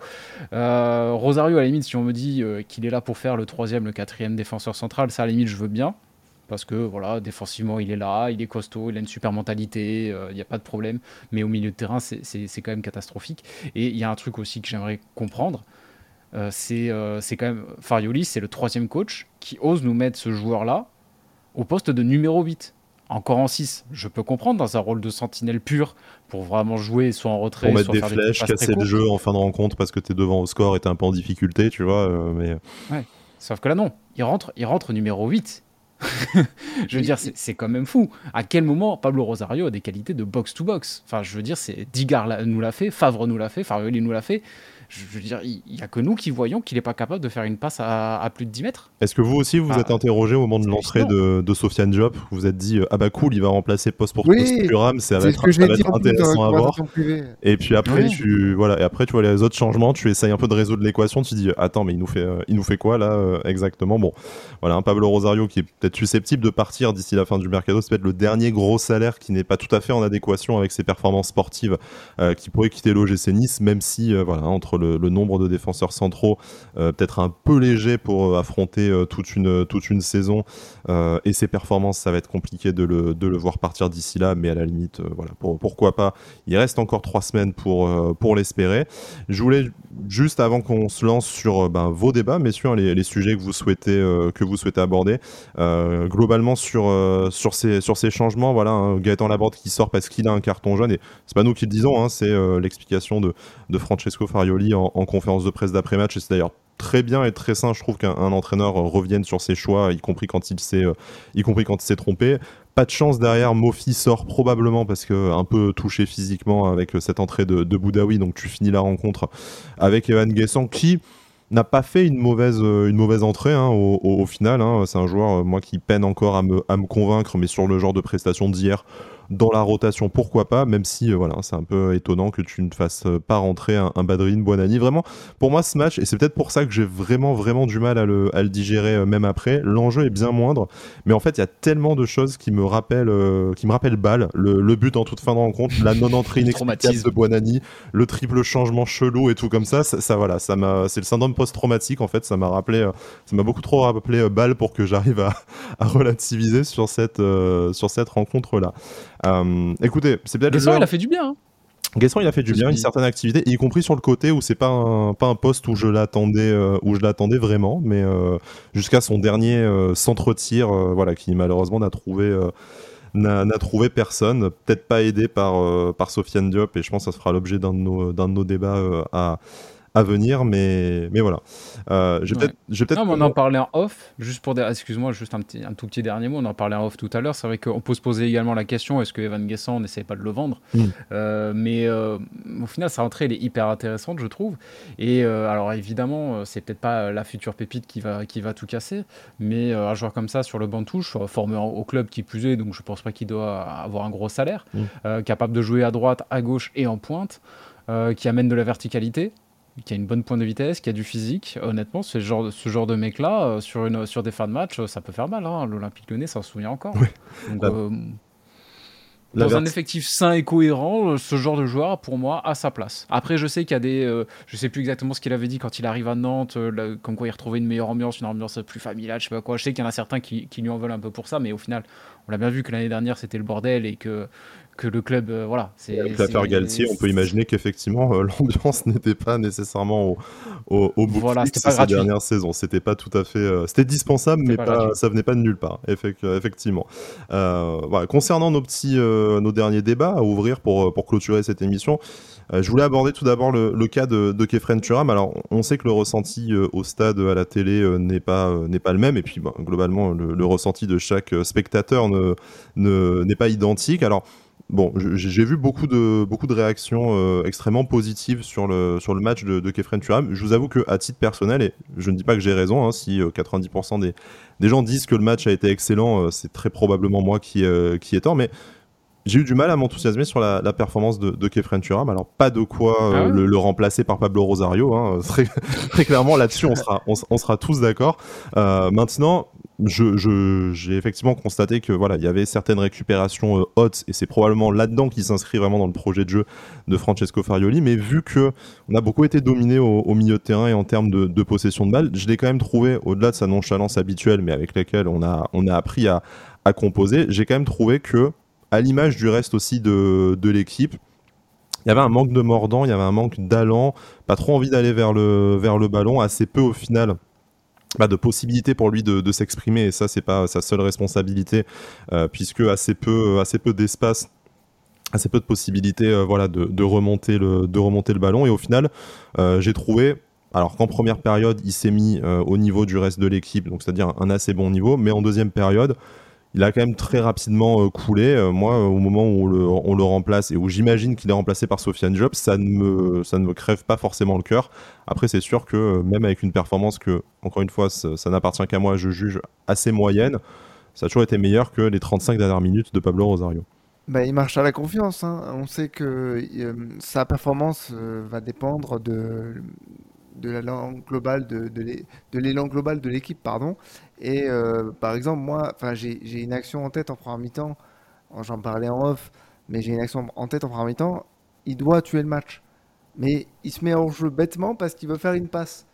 Speaker 3: Rosario, à la limite, si on me dit qu'il est là pour faire le troisième, le quatrième défenseur central, ça, à la limite, je veux bien parce que voilà, défensivement, il est là, il est costaud, il a une super mentalité, il euh, n'y a pas de problème. Mais au milieu de terrain, c'est quand même catastrophique. Et il y a un truc aussi que j'aimerais comprendre. Euh, euh, c'est quand même Farioli, c'est le troisième coach qui ose nous mettre ce joueur-là au poste de numéro 8 encore en 6, je peux comprendre dans un rôle de sentinelle pur pour vraiment jouer soit en retrait,
Speaker 1: pour mettre des flèches, casser le jeu en fin de rencontre parce que tu es devant au score et tu un peu en difficulté, tu vois. mais...
Speaker 3: Ouais. Sauf que là, non, il rentre, il rentre numéro 8. je veux dire, c'est quand même fou. À quel moment Pablo Rosario a des qualités de box-to-box Enfin, je veux dire, c'est Digar nous l'a fait, Favre nous l'a fait, Farioli nous l'a fait je veux dire, il n'y a que nous qui voyons qu'il n'est pas capable de faire une passe à, plus de 10 mètres.
Speaker 1: Est-ce que vous aussi, vous vous êtes interrogé au moment de l'entrée de, de, Sofiane Diop Vous vous êtes dit, euh, ah bah cool, il va remplacer poste pour poste Thuram, ça va être, intéressant à voir. Et puis après, tu, voilà, et après, tu vois les autres changements, tu essayes un peu de résoudre l'équation, tu dis, attends, mais il nous fait, euh, il nous fait quoi là euh, exactement? Bon, voilà, un Pablo Rosario qui est peut-être susceptible de partir d'ici la fin du mercado, c'est peut-être le dernier gros salaire qui n'est pas tout à fait en adéquation avec ses performances sportives, qui pourrait quitter l'OGC Nice, même si, voilà, entre le, nombre de défenseurs centraux, euh, peut-être un peu léger pour euh, affronter euh, toute, une, toute une saison. et ses performances, ça va être compliqué de le, de le voir partir d'ici là, mais à la limite, voilà, pour, pourquoi pas. Il reste encore trois semaines pour, pour l'espérer. Je voulais juste avant qu'on se lance sur ben, vos débats, messieurs, hein, les, les, sujets que vous souhaitez, que vous souhaitez aborder, globalement sur, sur, ces, sur ces changements, voilà, hein, Gaëtan Laborde qui sort parce qu'il a un carton jaune, et c'est pas nous qui le disons, hein, c'est l'explication de, de Francesco Farioli en, en conférence de presse d'après-match, et c'est d'ailleurs très bien et très sain, je trouve, qu'un entraîneur revienne sur ses choix, y compris quand il s'est, y compris quand il s'est trompé. Pas de chance derrière, Mofi sort probablement parce que un peu touché physiquement avec cette entrée de, Boudaoui, donc tu finis la rencontre avec Evan Guessant qui n'a pas fait une mauvaise, mauvaise entrée hein, au, final. Hein. C'est un joueur, moi, qui peine encore à me, à me convaincre, mais sur le genre de prestation d'hier, dans la rotation, pourquoi pas, même si euh, voilà, c'est un peu étonnant que tu ne fasses euh, pas rentrer un, un Badrin Buonani. Vraiment, pour moi, ce match, et c'est peut-être pour ça que j'ai vraiment, vraiment du mal à le, à le digérer euh, même après, l'enjeu est bien moindre, mais en fait, il y a tellement de choses qui me rappellent, qui me rappellent balle, le, but en toute fin de rencontre, la non-entrée inexplicable de Buonani, le triple changement chelou et tout comme ça, ça, voilà, ça m'a, c'est le syndrome post-traumatique en fait, ça m'a rappelé, ça m'a beaucoup trop rappelé balle pour que j'arrive à, à, relativiser sur cette, sur cette rencontre là. Euh, écoutez, c'est peut-être.
Speaker 3: Gasson, il a fait du bien. Hein.
Speaker 1: il a fait du bien, une certaine activité, y compris sur le côté où c'est pas un, pas un poste où je l'attendais, euh, où je l'attendais vraiment, mais euh, jusqu'à son dernier centre-tir, voilà, qui malheureusement n'a trouvé, n'a, trouvé personne, peut-être pas aidé par, par Sofiane Diop, et je pense que ça sera l'objet d'un de nos, d'un de nos débats à, à venir, mais, mais voilà. Euh, je peut-être, peut
Speaker 3: non, mais on en parlait en off, juste pour, excuse-moi, juste un, petit, un tout petit dernier mot, on en parlait en off tout à l'heure. C'est vrai qu'on peut se poser également la question est-ce que Evan Guessant n'essaie pas de le vendre hmm. euh, Mais euh, au final, sa rentrée, elle est hyper intéressante, je trouve. Et alors, évidemment, c'est peut-être pas la future pépite qui va, qui va tout casser, mais un joueur comme ça sur le banc de touche, formé au club qui plus est, donc je pense pas qu'il doit avoir un gros salaire, hmm. capable de jouer à droite, à gauche et en pointe. qui amène de la verticalité, qui a une bonne pointe de vitesse, qui a du physique. Honnêtement, ce genre, ce genre de mec-là, euh, sur, une, sur des fins de match, ça peut faire mal. Hein. L'Olympique Lyonnais s'en souvient encore. Donc, euh, dans un effectif sain et cohérent, euh, ce genre de joueur, pour moi, a sa place. Après, je sais qu'il y a des. Je sais plus exactement ce qu'il avait dit quand il arrive à Nantes, comme quoi il retrouvait une meilleure ambiance, une ambiance plus familiale, je sais pas quoi. Je sais qu'il y en a certains qui, qui lui en veulent un peu pour ça, mais au final, on l'a bien vu que l'année dernière, c'était le bordel et que que le club, euh, voilà.
Speaker 1: C'est, Avec Galtier, on peut imaginer qu'effectivement euh, l'ambiance n'était pas nécessairement au, au, au bout voilà, de ces dernières saisons. C'était pas tout à fait, euh, c'était dispensable, mais pas, ça venait pas de nulle part. effectivement. voilà. Concernant nos petits, nos derniers débats à ouvrir pour pour clôturer cette émission. je voulais aborder tout d'abord le, le, cas de, de Kefren Turam. Alors, on sait que le ressenti au stade, à la télé, n'est pas n'est pas le même, et puis bah, globalement, le, le, ressenti de chaque spectateur ne n'est pas identique. Alors, Bon, j'ai vu beaucoup de, beaucoup de réactions euh, extrêmement positives sur le, sur le match de, de Kefren Turam. Je vous avoue qu'à titre personnel, et je ne dis pas que j'ai raison, hein, si 90% euh, des, des gens disent que le match a été excellent, euh, c'est très probablement moi qui, qui ai tort, mais j'ai eu du mal à m'enthousiasmer sur la, la, performance de, de Kefren Turam. Alors, pas de quoi ah le, le, remplacer par Pablo Rosario. Hein. Très, très, clairement, là-dessus, on sera, on, on sera tous d'accord. maintenant, j'ai effectivement constaté que voilà, il y avait certaines récupérations euh, hautes et c'est probablement là-dedans qui s'inscrit vraiment dans le projet de jeu de Francesco Farioli. Mais vu que on a beaucoup été dominé au, milieu de terrain et en termes de, possession de balle, je l'ai quand même trouvé au-delà de sa nonchalance habituelle, mais avec laquelle on a appris à, composer. J'ai quand même trouvé que à l'image du reste aussi de, l'équipe, il y avait un manque de mordant, il y avait un manque d'allant, pas trop envie d'aller vers le, vers le ballon, assez peu au final bah, de possibilités pour lui de, s'exprimer. Et ça c'est pas sa seule responsabilité euh, puisque assez peu d'espace assez peu de possibilités euh, voilà de, remonter le de remonter le ballon. Et au final euh, j'ai trouvé alors qu'en première période il s'est mis au niveau du reste de l'équipe donc c'est-à-dire un assez bon niveau mais en deuxième période il a quand même très rapidement euh, coulé. Euh, moi, au moment où on le, remplace et où j'imagine qu'il est remplacé par Sofiane Job, ça ne me, ça ne me crève pas forcément le cœur. Après, c'est sûr que euh, même avec une performance que, encore une fois, ça, n'appartient qu'à moi, je juge assez moyenne, ça a toujours été meilleur que les 35 dernières minutes de Pablo Rosario.
Speaker 2: Bah, il marche à la confiance. Hein. On sait que sa performance va dépendre de, de l'élan global de, de l'élan global de l'équipe pardon. Et euh, par exemple moi enfin j'ai une action en tête en première mi-temps. J'en parlais en off mais j'ai une action en tête en première mi-temps. Il doit tuer le match. Mais il se met en jeu bêtement parce qu'il veut faire une passe.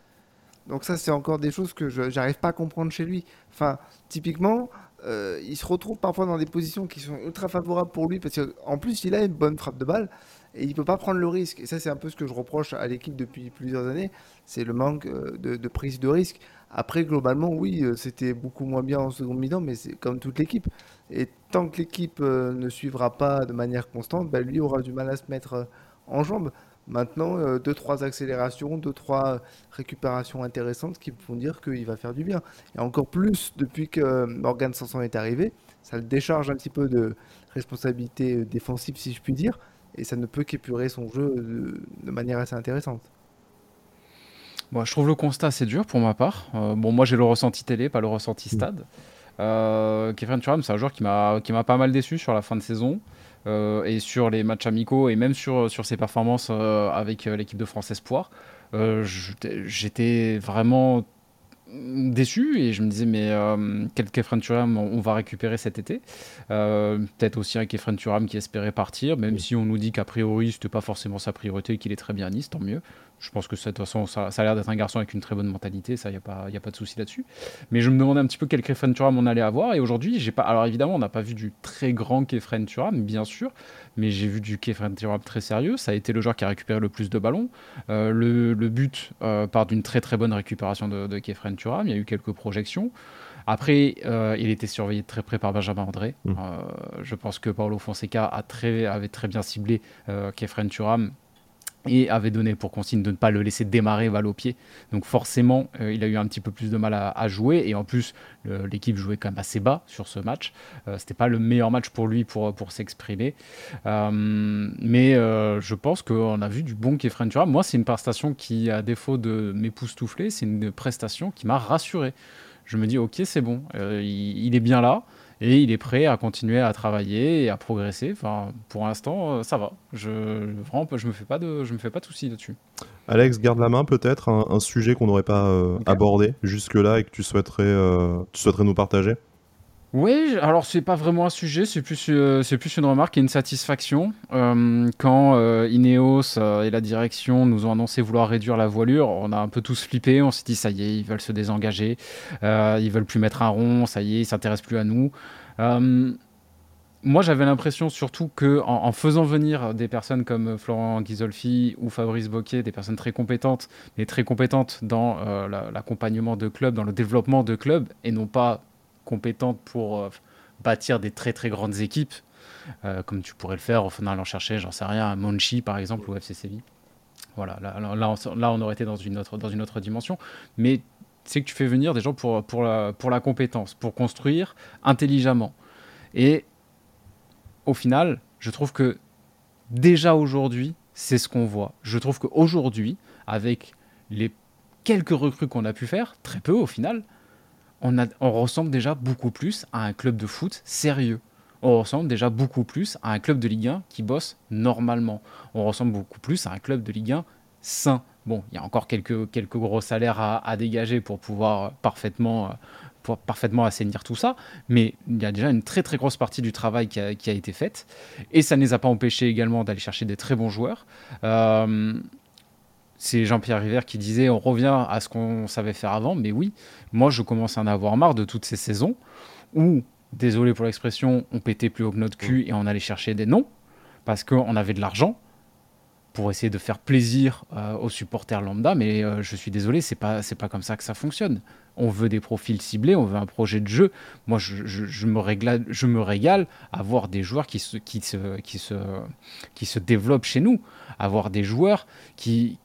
Speaker 2: Donc ça c'est encore des choses que j'arrive pas à comprendre chez lui. Enfin typiquement euh, il se retrouve parfois dans des positions qui sont ultra favorables pour lui parce qu'en plus il a une bonne frappe de balle et il peut pas prendre le risque. Et ça, c'est un peu ce que je reproche à l'équipe depuis plusieurs années, c'est le manque euh, de, prise de risque. Après, globalement, oui, euh, c'était beaucoup moins bien en seconde mi-temps, mais c'est comme toute l'équipe. Et tant que l'équipe euh, ne suivra pas de manière constante, bah, lui aura du mal à se mettre en jambes. Maintenant, euh, deux, trois accélérations, deux, trois récupérations intéressantes qui me font dire qu'il va faire du bien. Et encore plus depuis que Morgan Sanson est arrivé, ça le décharge un petit peu de responsabilité défensive, si je puis dire, et ça ne peut qu'épurer son jeu de, manière assez intéressante.
Speaker 3: Moi, je trouve le constat assez dur pour ma part. Euh, bon, moi j'ai le ressenti télé, pas le ressenti stade. Euh, Kevin Turam, c'est un joueur qui m'a pas mal déçu sur la fin de saison. Euh, et sur les matchs amicaux et même sur, sur ses performances euh, avec euh, l'équipe de France Espoir. J'étais vraiment déçu et je me disais mais quel Kefren Turam on, va récupérer cet été. Peut-être aussi un Kefren Turam qui espérait partir même si on nous dit qu'a priori c'était pas forcément sa priorité et qu'il est très bien à Nice tant mieux je pense que de toute façon, ça, a l'air d'être un garçon avec une très bonne mentalité, ça, il n'y a, pas, y a pas de souci là-dessus. Mais je me demandais un petit peu quel Kefren Turam on allait avoir, et aujourd'hui, j'ai pas. Alors évidemment, on n'a pas vu du très grand Kefren Turam, bien sûr, mais j'ai vu du Kefren Turam très sérieux. Ça a été le joueur qui a récupéré le plus de ballons. Euh, le, but euh, part d'une très très bonne récupération de, de Kefren Turam, il y a eu quelques projections. Après, euh, il était surveillé de très près par Benjamin André. Mmh. je pense que Paulo Fonseca a très, avait très bien ciblé Kefren Turam et avait donné pour consigne de ne pas le laisser démarrer balle au pied. Donc forcément, euh, il a eu un petit peu plus de mal à, jouer et en plus, l'équipe jouait quand même assez bas sur ce match. Euh, C'était pas le meilleur match pour lui pour, pour s'exprimer. Euh, mais euh, je pense qu'on a vu du bon Kefren Turam. Moi, c'est une prestation qui, à défaut de m'époustoufler, c'est une prestation qui m'a rassuré. Je me dis, ok, c'est bon, il est bien là et il est prêt à continuer à travailler et à progresser. Enfin, pour l'instant, euh, ça va. Je vraiment, je me fais pas de, je me fais pas de soucis là-dessus.
Speaker 1: Alex, garde la main peut-être un, sujet qu'on n'aurait pas euh, abordé jusque-là et que tu souhaiterais, euh, tu souhaiterais nous partager?
Speaker 3: Oui, alors c'est pas vraiment un sujet, c'est plus, euh, c'est plus une remarque et une satisfaction. Euh, quand euh, Ineos et la direction nous ont annoncé vouloir réduire la voilure, on a un peu tous flippé, on s'est dit ça y est, ils veulent se désengager, ils veulent plus mettre un rond, ça y est, ils s'intéressent plus à nous. moi j'avais l'impression surtout que en, faisant venir des personnes comme Florent Ghisolfi ou Fabrice Boquet, des personnes très compétentes, mais très compétentes dans l'accompagnement de clubs, dans le développement de clubs, et non pas compétente pour euh, bâtir des très très grandes équipes, euh, comme tu pourrais le faire en allant chercher, j'en sais rien, un Monchi par exemple ou FC Séville. Voilà, là, là, on aurait été dans une autre, dans une autre dimension. Mais c'est que tu fais venir des gens pour, pour, la, pour la compétence, pour construire intelligemment. Et au final, je trouve que déjà aujourd'hui, c'est ce qu'on voit. Je trouve qu'aujourd'hui, avec les quelques recrues qu'on a pu faire, très peu au final, on, ressemble déjà beaucoup plus à un club de foot sérieux. On ressemble déjà beaucoup plus à un club de Ligue 1 qui bosse normalement. On ressemble beaucoup plus à un club de Ligue 1 sain. Bon, il y a encore quelques, gros salaires à, dégager pour pouvoir parfaitement, pour parfaitement assainir tout ça, mais il y a déjà une très très grosse partie du travail qui a, été faite, et ça ne les a pas empêchés également d'aller chercher des très bons joueurs. Euh, c'est Jean-Pierre River qui disait on revient à ce qu'on savait faire avant, mais oui, moi je commence à en avoir marre de toutes ces saisons où, désolé pour l'expression, on pétait plus haut que notre cul et on allait chercher des noms parce qu'on avait de l'argent pour essayer de faire plaisir euh, aux supporters lambda, mais euh, je suis désolé, c'est pas c'est pas comme ça que ça fonctionne. On veut des profils ciblés, on veut un projet de jeu. Moi, je, me, régale, je me régale à voir des joueurs qui se, qui, se, qui, se, qui se développent chez nous, à voir des joueurs qui,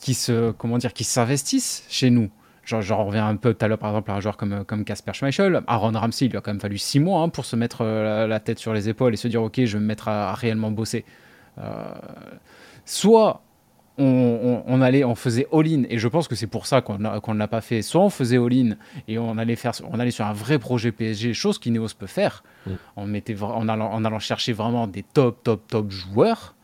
Speaker 3: qui se comment dire qui s'investissent chez nous. Genre, j'en reviens un peu tout à l'heure par exemple à un joueur comme comme Casper Schmeichel, Aaron Ramsey, il lui a quand même fallu six mois hein, pour se mettre euh, la, tête sur les épaules et se dire ok je vais me mettre à, réellement bosser. Euh, soit on, allait, on faisait all-in, et je pense que c'est pour ça qu'on ne l'a pas fait. Soit on faisait all-in et on allait, faire, on allait sur un vrai projet PSG, chose qu'Ineos peut faire, on mettait, en, allant, en allant chercher vraiment des top, top, top joueurs.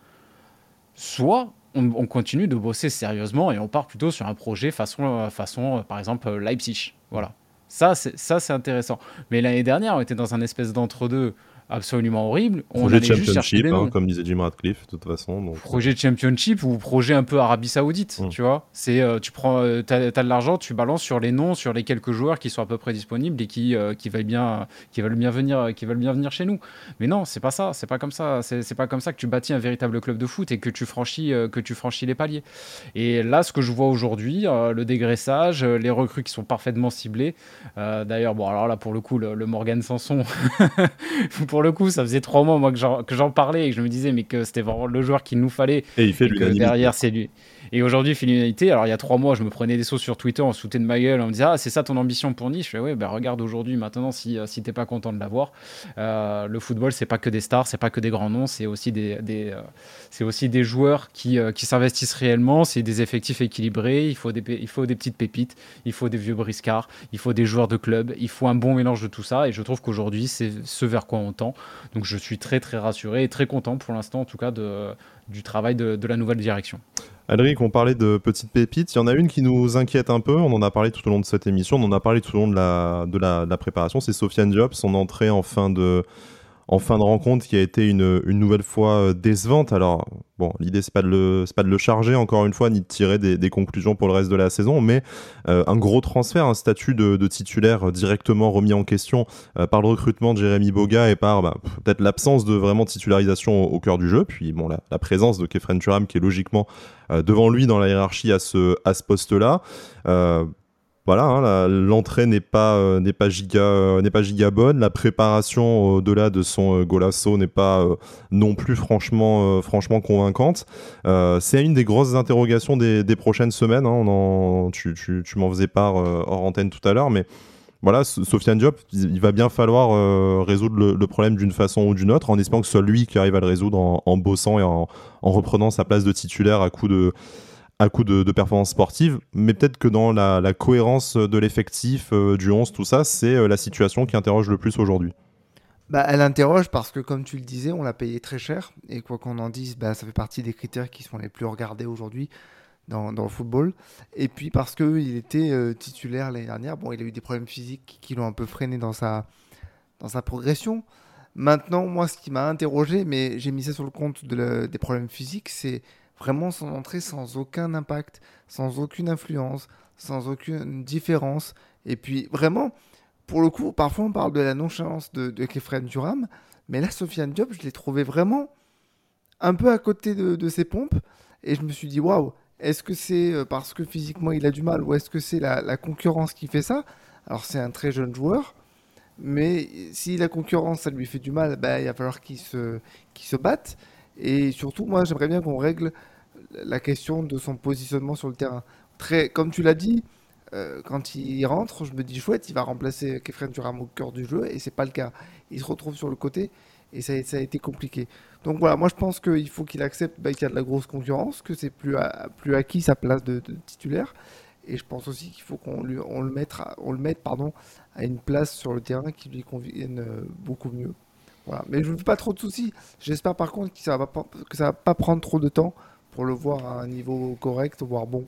Speaker 3: Soit on, continue de bosser sérieusement et on part plutôt sur un projet façon, euh, façon euh, par exemple, Leipzig. Voilà. Ça, c'est intéressant. Mais l'année dernière, on était dans un espèce d'entre-deux absolument horrible.
Speaker 1: On projet championship, hein, comme disait Jim Radcliffe, de toute façon. Donc...
Speaker 3: Projet de championship ou projet un peu Arabie Saoudite, mmh. tu vois. C'est, euh, tu prends, euh, as, de l'argent, tu balances sur les noms, sur les quelques joueurs qui sont à peu près disponibles et qui, euh, qui veulent bien, qui veulent bien venir, qui veulent bien venir chez nous. Mais non, c'est pas ça, c'est pas comme ça, c'est, pas comme ça que tu bâtis un véritable club de foot et que tu franchis, que tu franchis les paliers. Et là, ce que je vois aujourd'hui, le dégraissage, les recrues qui sont parfaitement ciblées. d'ailleurs, bon, alors là, pour le coup, le, Morgan Sanson, pour le coup, ça faisait trois mois moi que j'en parlais et que je me disais mais que c'était vraiment le joueur qu'il nous fallait.
Speaker 1: Et il fait
Speaker 3: l'unanimité. Derrière, c'est lui. Et aujourd'hui, l'unanimité. Alors, il y a trois mois, je me prenais des sauts sur Twitter, on se foutait de ma gueule, on me disait Ah, c'est ça ton ambition pour Nice? Je fais Ouais, ben regarde aujourd'hui, maintenant, si, euh, si t'es pas content de l'avoir. Euh, le football, c'est pas que des stars, c'est pas que des grands noms, c'est aussi des, euh, aussi des joueurs qui, qui s'investissent réellement, c'est des effectifs équilibrés. Il faut des, il faut des petites pépites, il faut des vieux briscards, il faut des joueurs de club, il faut un bon mélange de tout ça. Et je trouve qu'aujourd'hui, c'est ce vers quoi on tend. Donc, je suis très, très rassuré et très content pour l'instant, en tout cas, de, du travail de, la nouvelle direction.
Speaker 1: Alric, on parlait de petites pépites. Il y en a une qui nous inquiète un peu. On en a parlé tout au long de cette émission. On en a parlé tout au long de la, de la, de la préparation. C'est Sofiane Diop, son entrée en fin de, en fin de rencontre qui a été une, une nouvelle fois euh, décevante. Alors, bon, l'idée, c'est pas, de le, pas de le charger, encore une fois, ni de tirer des, conclusions pour le reste de la saison, mais euh, un gros transfert, un statut de, titulaire directement remis en question euh, par le recrutement de Jérémy Boga et par bah, peut-être l'absence de vraiment titularisation au, cœur du jeu. Puis, bon, la, la présence de Kefren Turam qui est logiquement devant lui dans la hiérarchie à ce, à ce poste-là voilà, hein, l'entrée n'est pas euh, pas giga euh, pas giga bonne. La préparation au-delà de son euh, golasso n'est pas non plus franchement franchement convaincante. c'est une des grosses interrogations des, des prochaines semaines. Hein. tu, tu, tu m'en faisais part hors antenne tout à l'heure, mais voilà, Sofiane Diop, il va bien falloir résoudre le, problème d'une façon ou d'une autre, en espérant que ce soit lui qui arrive à le résoudre en, bossant et en, reprenant sa place de titulaire à coup de à coup de, de performances sportives, mais peut-être que dans la, cohérence de l'effectif, euh, du 11, tout ça, c'est euh, la situation qui interroge le plus aujourd'hui.
Speaker 2: Bah, elle interroge parce que, comme tu le disais, on l'a payé très cher. Et quoi qu'on en dise, bah, ça fait partie des critères qui sont les plus regardés aujourd'hui dans, le football. Et puis parce qu'il était euh, titulaire l'année dernière. Bon, il a eu des problèmes physiques qui l'ont un peu freiné dans sa, dans sa progression. Maintenant, moi, ce qui m'a interrogé, mais j'ai mis ça sur le compte de des problèmes physiques, c'est Vraiment son entrée sans aucun impact, sans aucune influence, sans aucune différence. Et puis vraiment, pour le coup, parfois on parle de la nonchalance de, de Kefren Duram, mais là, Sofiane Diop, je l'ai trouvé vraiment un peu à côté de, ses pompes. Et je me suis dit, waouh, est-ce que c'est euh, parce que physiquement il a du mal ou est-ce que c'est la, concurrence qui fait ça? Alors c'est un très jeune joueur, mais si la concurrence ça lui fait du mal, bah, il va falloir qu'il se, se batte. Et surtout, moi, j'aimerais bien qu'on règle la question de son positionnement sur le terrain. Comme tu l'as dit, euh, quand il rentre, je me dis chouette, il va remplacer Kefren Turam au cœur du jeu, et c'est pas le cas. Il se retrouve sur le côté, et ça, a été compliqué. Donc voilà, moi je pense qu'il faut qu'il accepte bah, qu'il y a de la grosse concurrence, que c'est plus, plus acquis sa place de, titulaire, et je pense aussi qu'il faut qu'on le mette, on le mette à une place sur le terrain qui lui convienne euh, beaucoup mieux. Mais je ne fais pas trop de soucis. J'espère par contre que ça ça va pas prendre trop de temps pour le voir à un niveau correct, voire bon.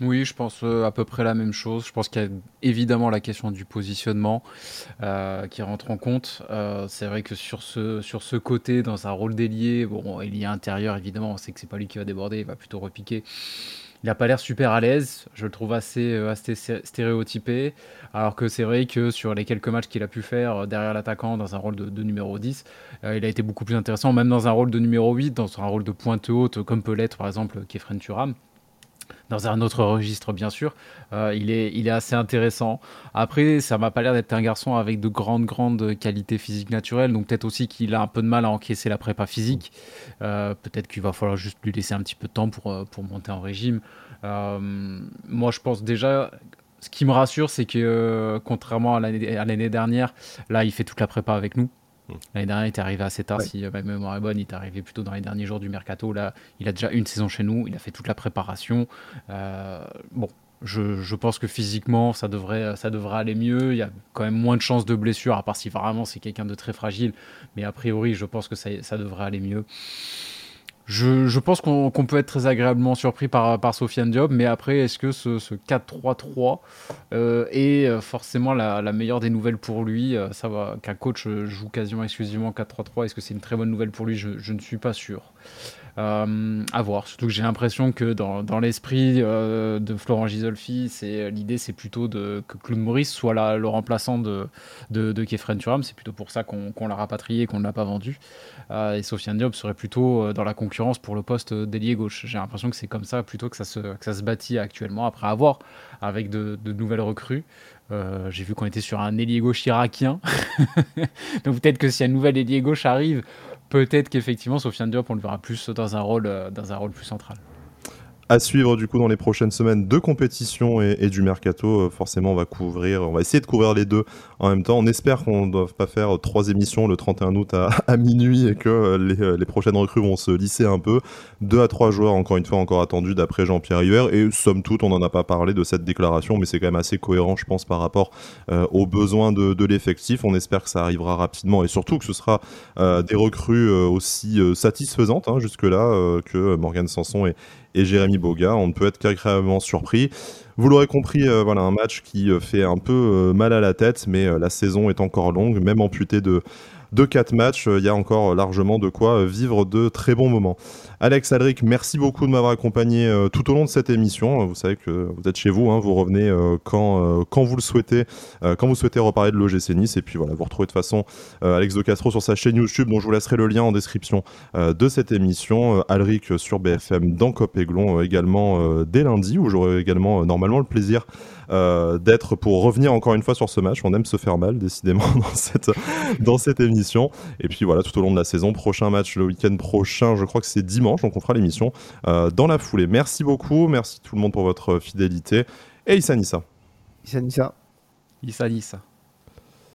Speaker 3: Oui, je pense euh, à peu près la même chose. Je pense qu'il y a évidemment la question du positionnement euh, qui rentre en compte. Euh, c'est vrai que sur ce, côté, dans un rôle d'ailier, bon, a intérieur, évidemment, on sait que c'est pas lui qui va déborder, il va plutôt repiquer. Il n'a pas l'air super à l'aise, je le trouve assez, euh, stéréotypé, alors que c'est vrai que sur les quelques matchs qu'il a pu faire euh, derrière l'attaquant dans un rôle de, numéro 10, euh, il a été beaucoup plus intéressant, même dans un rôle de numéro 8, dans un rôle de pointe haute, comme peut l'être par exemple Kefren Turam dans un autre registre bien sûr. Euh, il, est, il est assez intéressant. Après, ça m'a pas l'air d'être un garçon avec de grandes, grandes qualités physiques naturelles, donc peut-être aussi qu'il a un peu de mal à encaisser la prépa physique. Euh, peut-être qu'il va falloir juste lui laisser un petit peu de temps pour, euh, pour monter en régime. moi, je pense déjà ce qui me rassure, c'est que contrairement à l'année dernière, là, il fait toute la prépa avec nous. L'année dernière, il était arrivé assez tard, si ma mémoire est bonne. Il est arrivé plutôt dans les derniers jours du mercato. Là, il a déjà une saison chez nous. Il a fait toute la préparation. Euh, bon, je, je, pense que physiquement, ça devrait, ça devrait aller mieux. Il y a quand même moins de chances de blessure, à part si vraiment c'est quelqu'un de très fragile. Mais a priori, je pense que ça, ça devrait aller mieux. Je, pense qu'on peut être très agréablement surpris par, par Sofiane Diop, mais après, est-ce que ce, 4-3-3 euh, est euh, forcément la, meilleure des nouvelles pour lui euh, Ça Qu'un coach joue quasiment exclusivement 4-3-3, est-ce que c'est une très bonne nouvelle pour lui? Je, ne suis pas sûr. Euh, à voir. Surtout que j'ai l'impression que dans, dans l'esprit euh, de Florent Gisolfi, c'est l'idée, c'est plutôt de, que Claude Maurice soit là, le remplaçant de, de, de Kefren Turam. C'est plutôt pour ça qu'on l'a rapatrié, qu'on ne l'a pas vendu. Euh, et Sofiane Diop serait plutôt dans la concurrence pour le poste d'ailier gauche. J'ai l'impression que c'est comme ça plutôt que ça se, que ça se bâtit actuellement. Après avoir avec de, de nouvelles recrues. j'ai vu qu'on était sur un ailier gauche irakien. Donc peut-être que si un nouvel ailier gauche arrive, peut-être qu'effectivement, Sofiane Diop, on le verra plus dans un rôle, euh, dans un rôle plus central
Speaker 1: à suivre du coup dans les prochaines semaines de compétition et, du mercato. Euh, forcément, on va couvrir, on va essayer de couvrir les deux en même temps. On espère qu'on ne doit pas faire trois émissions le 31 août à, minuit et que euh, euh, les, prochaines recrues vont se lisser un peu. Deux à trois joueurs, encore une fois, encore attendus d'après Jean-Pierre Hiver. Et somme toute, on n'en a pas parlé de cette déclaration, mais c'est quand même assez cohérent, je pense, par rapport aux besoins de, l'effectif. On espère que ça arrivera rapidement et surtout que ce sera des recrues aussi satisfaisantes hein, jusque-là que Morgan Sanson et, et Jérémy Boga. On ne peut être qu'agréablement surpris. Vous l'aurez compris, euh, voilà un match qui euh, fait un peu euh, mal à la tête, mais la saison est encore longue, même amputée de de 4 matchs, il y a encore largement de quoi vivre de très bons moments. Alex, Alric, merci beaucoup de m'avoir accompagné euh, tout au long de cette émission. Vous savez que vous êtes chez vous, hein, vous revenez euh, quand, euh, quand vous le souhaitez, quand vous souhaitez reparler de l'OGC Nice. Et puis voilà, vous retrouvez de toute façon Alex de Castro sur sa chaîne YouTube, dont je vous laisserai le lien en description de cette émission. Alric sur BFM dans Copéglon également dès lundi, où j'aurai également normalement le plaisir euh, d'être pour revenir encore une fois sur ce match. On aime se faire mal, décidément, dans cette, dans cette émission. Et puis voilà, tout au long de la saison, prochain match le week-end prochain, je crois que c'est dimanche, donc on fera l'émission euh, dans la foulée. Merci beaucoup, merci tout le monde pour votre fidélité. Et Issa Nissa.
Speaker 2: Issa Nissa.
Speaker 3: Issa Nissa.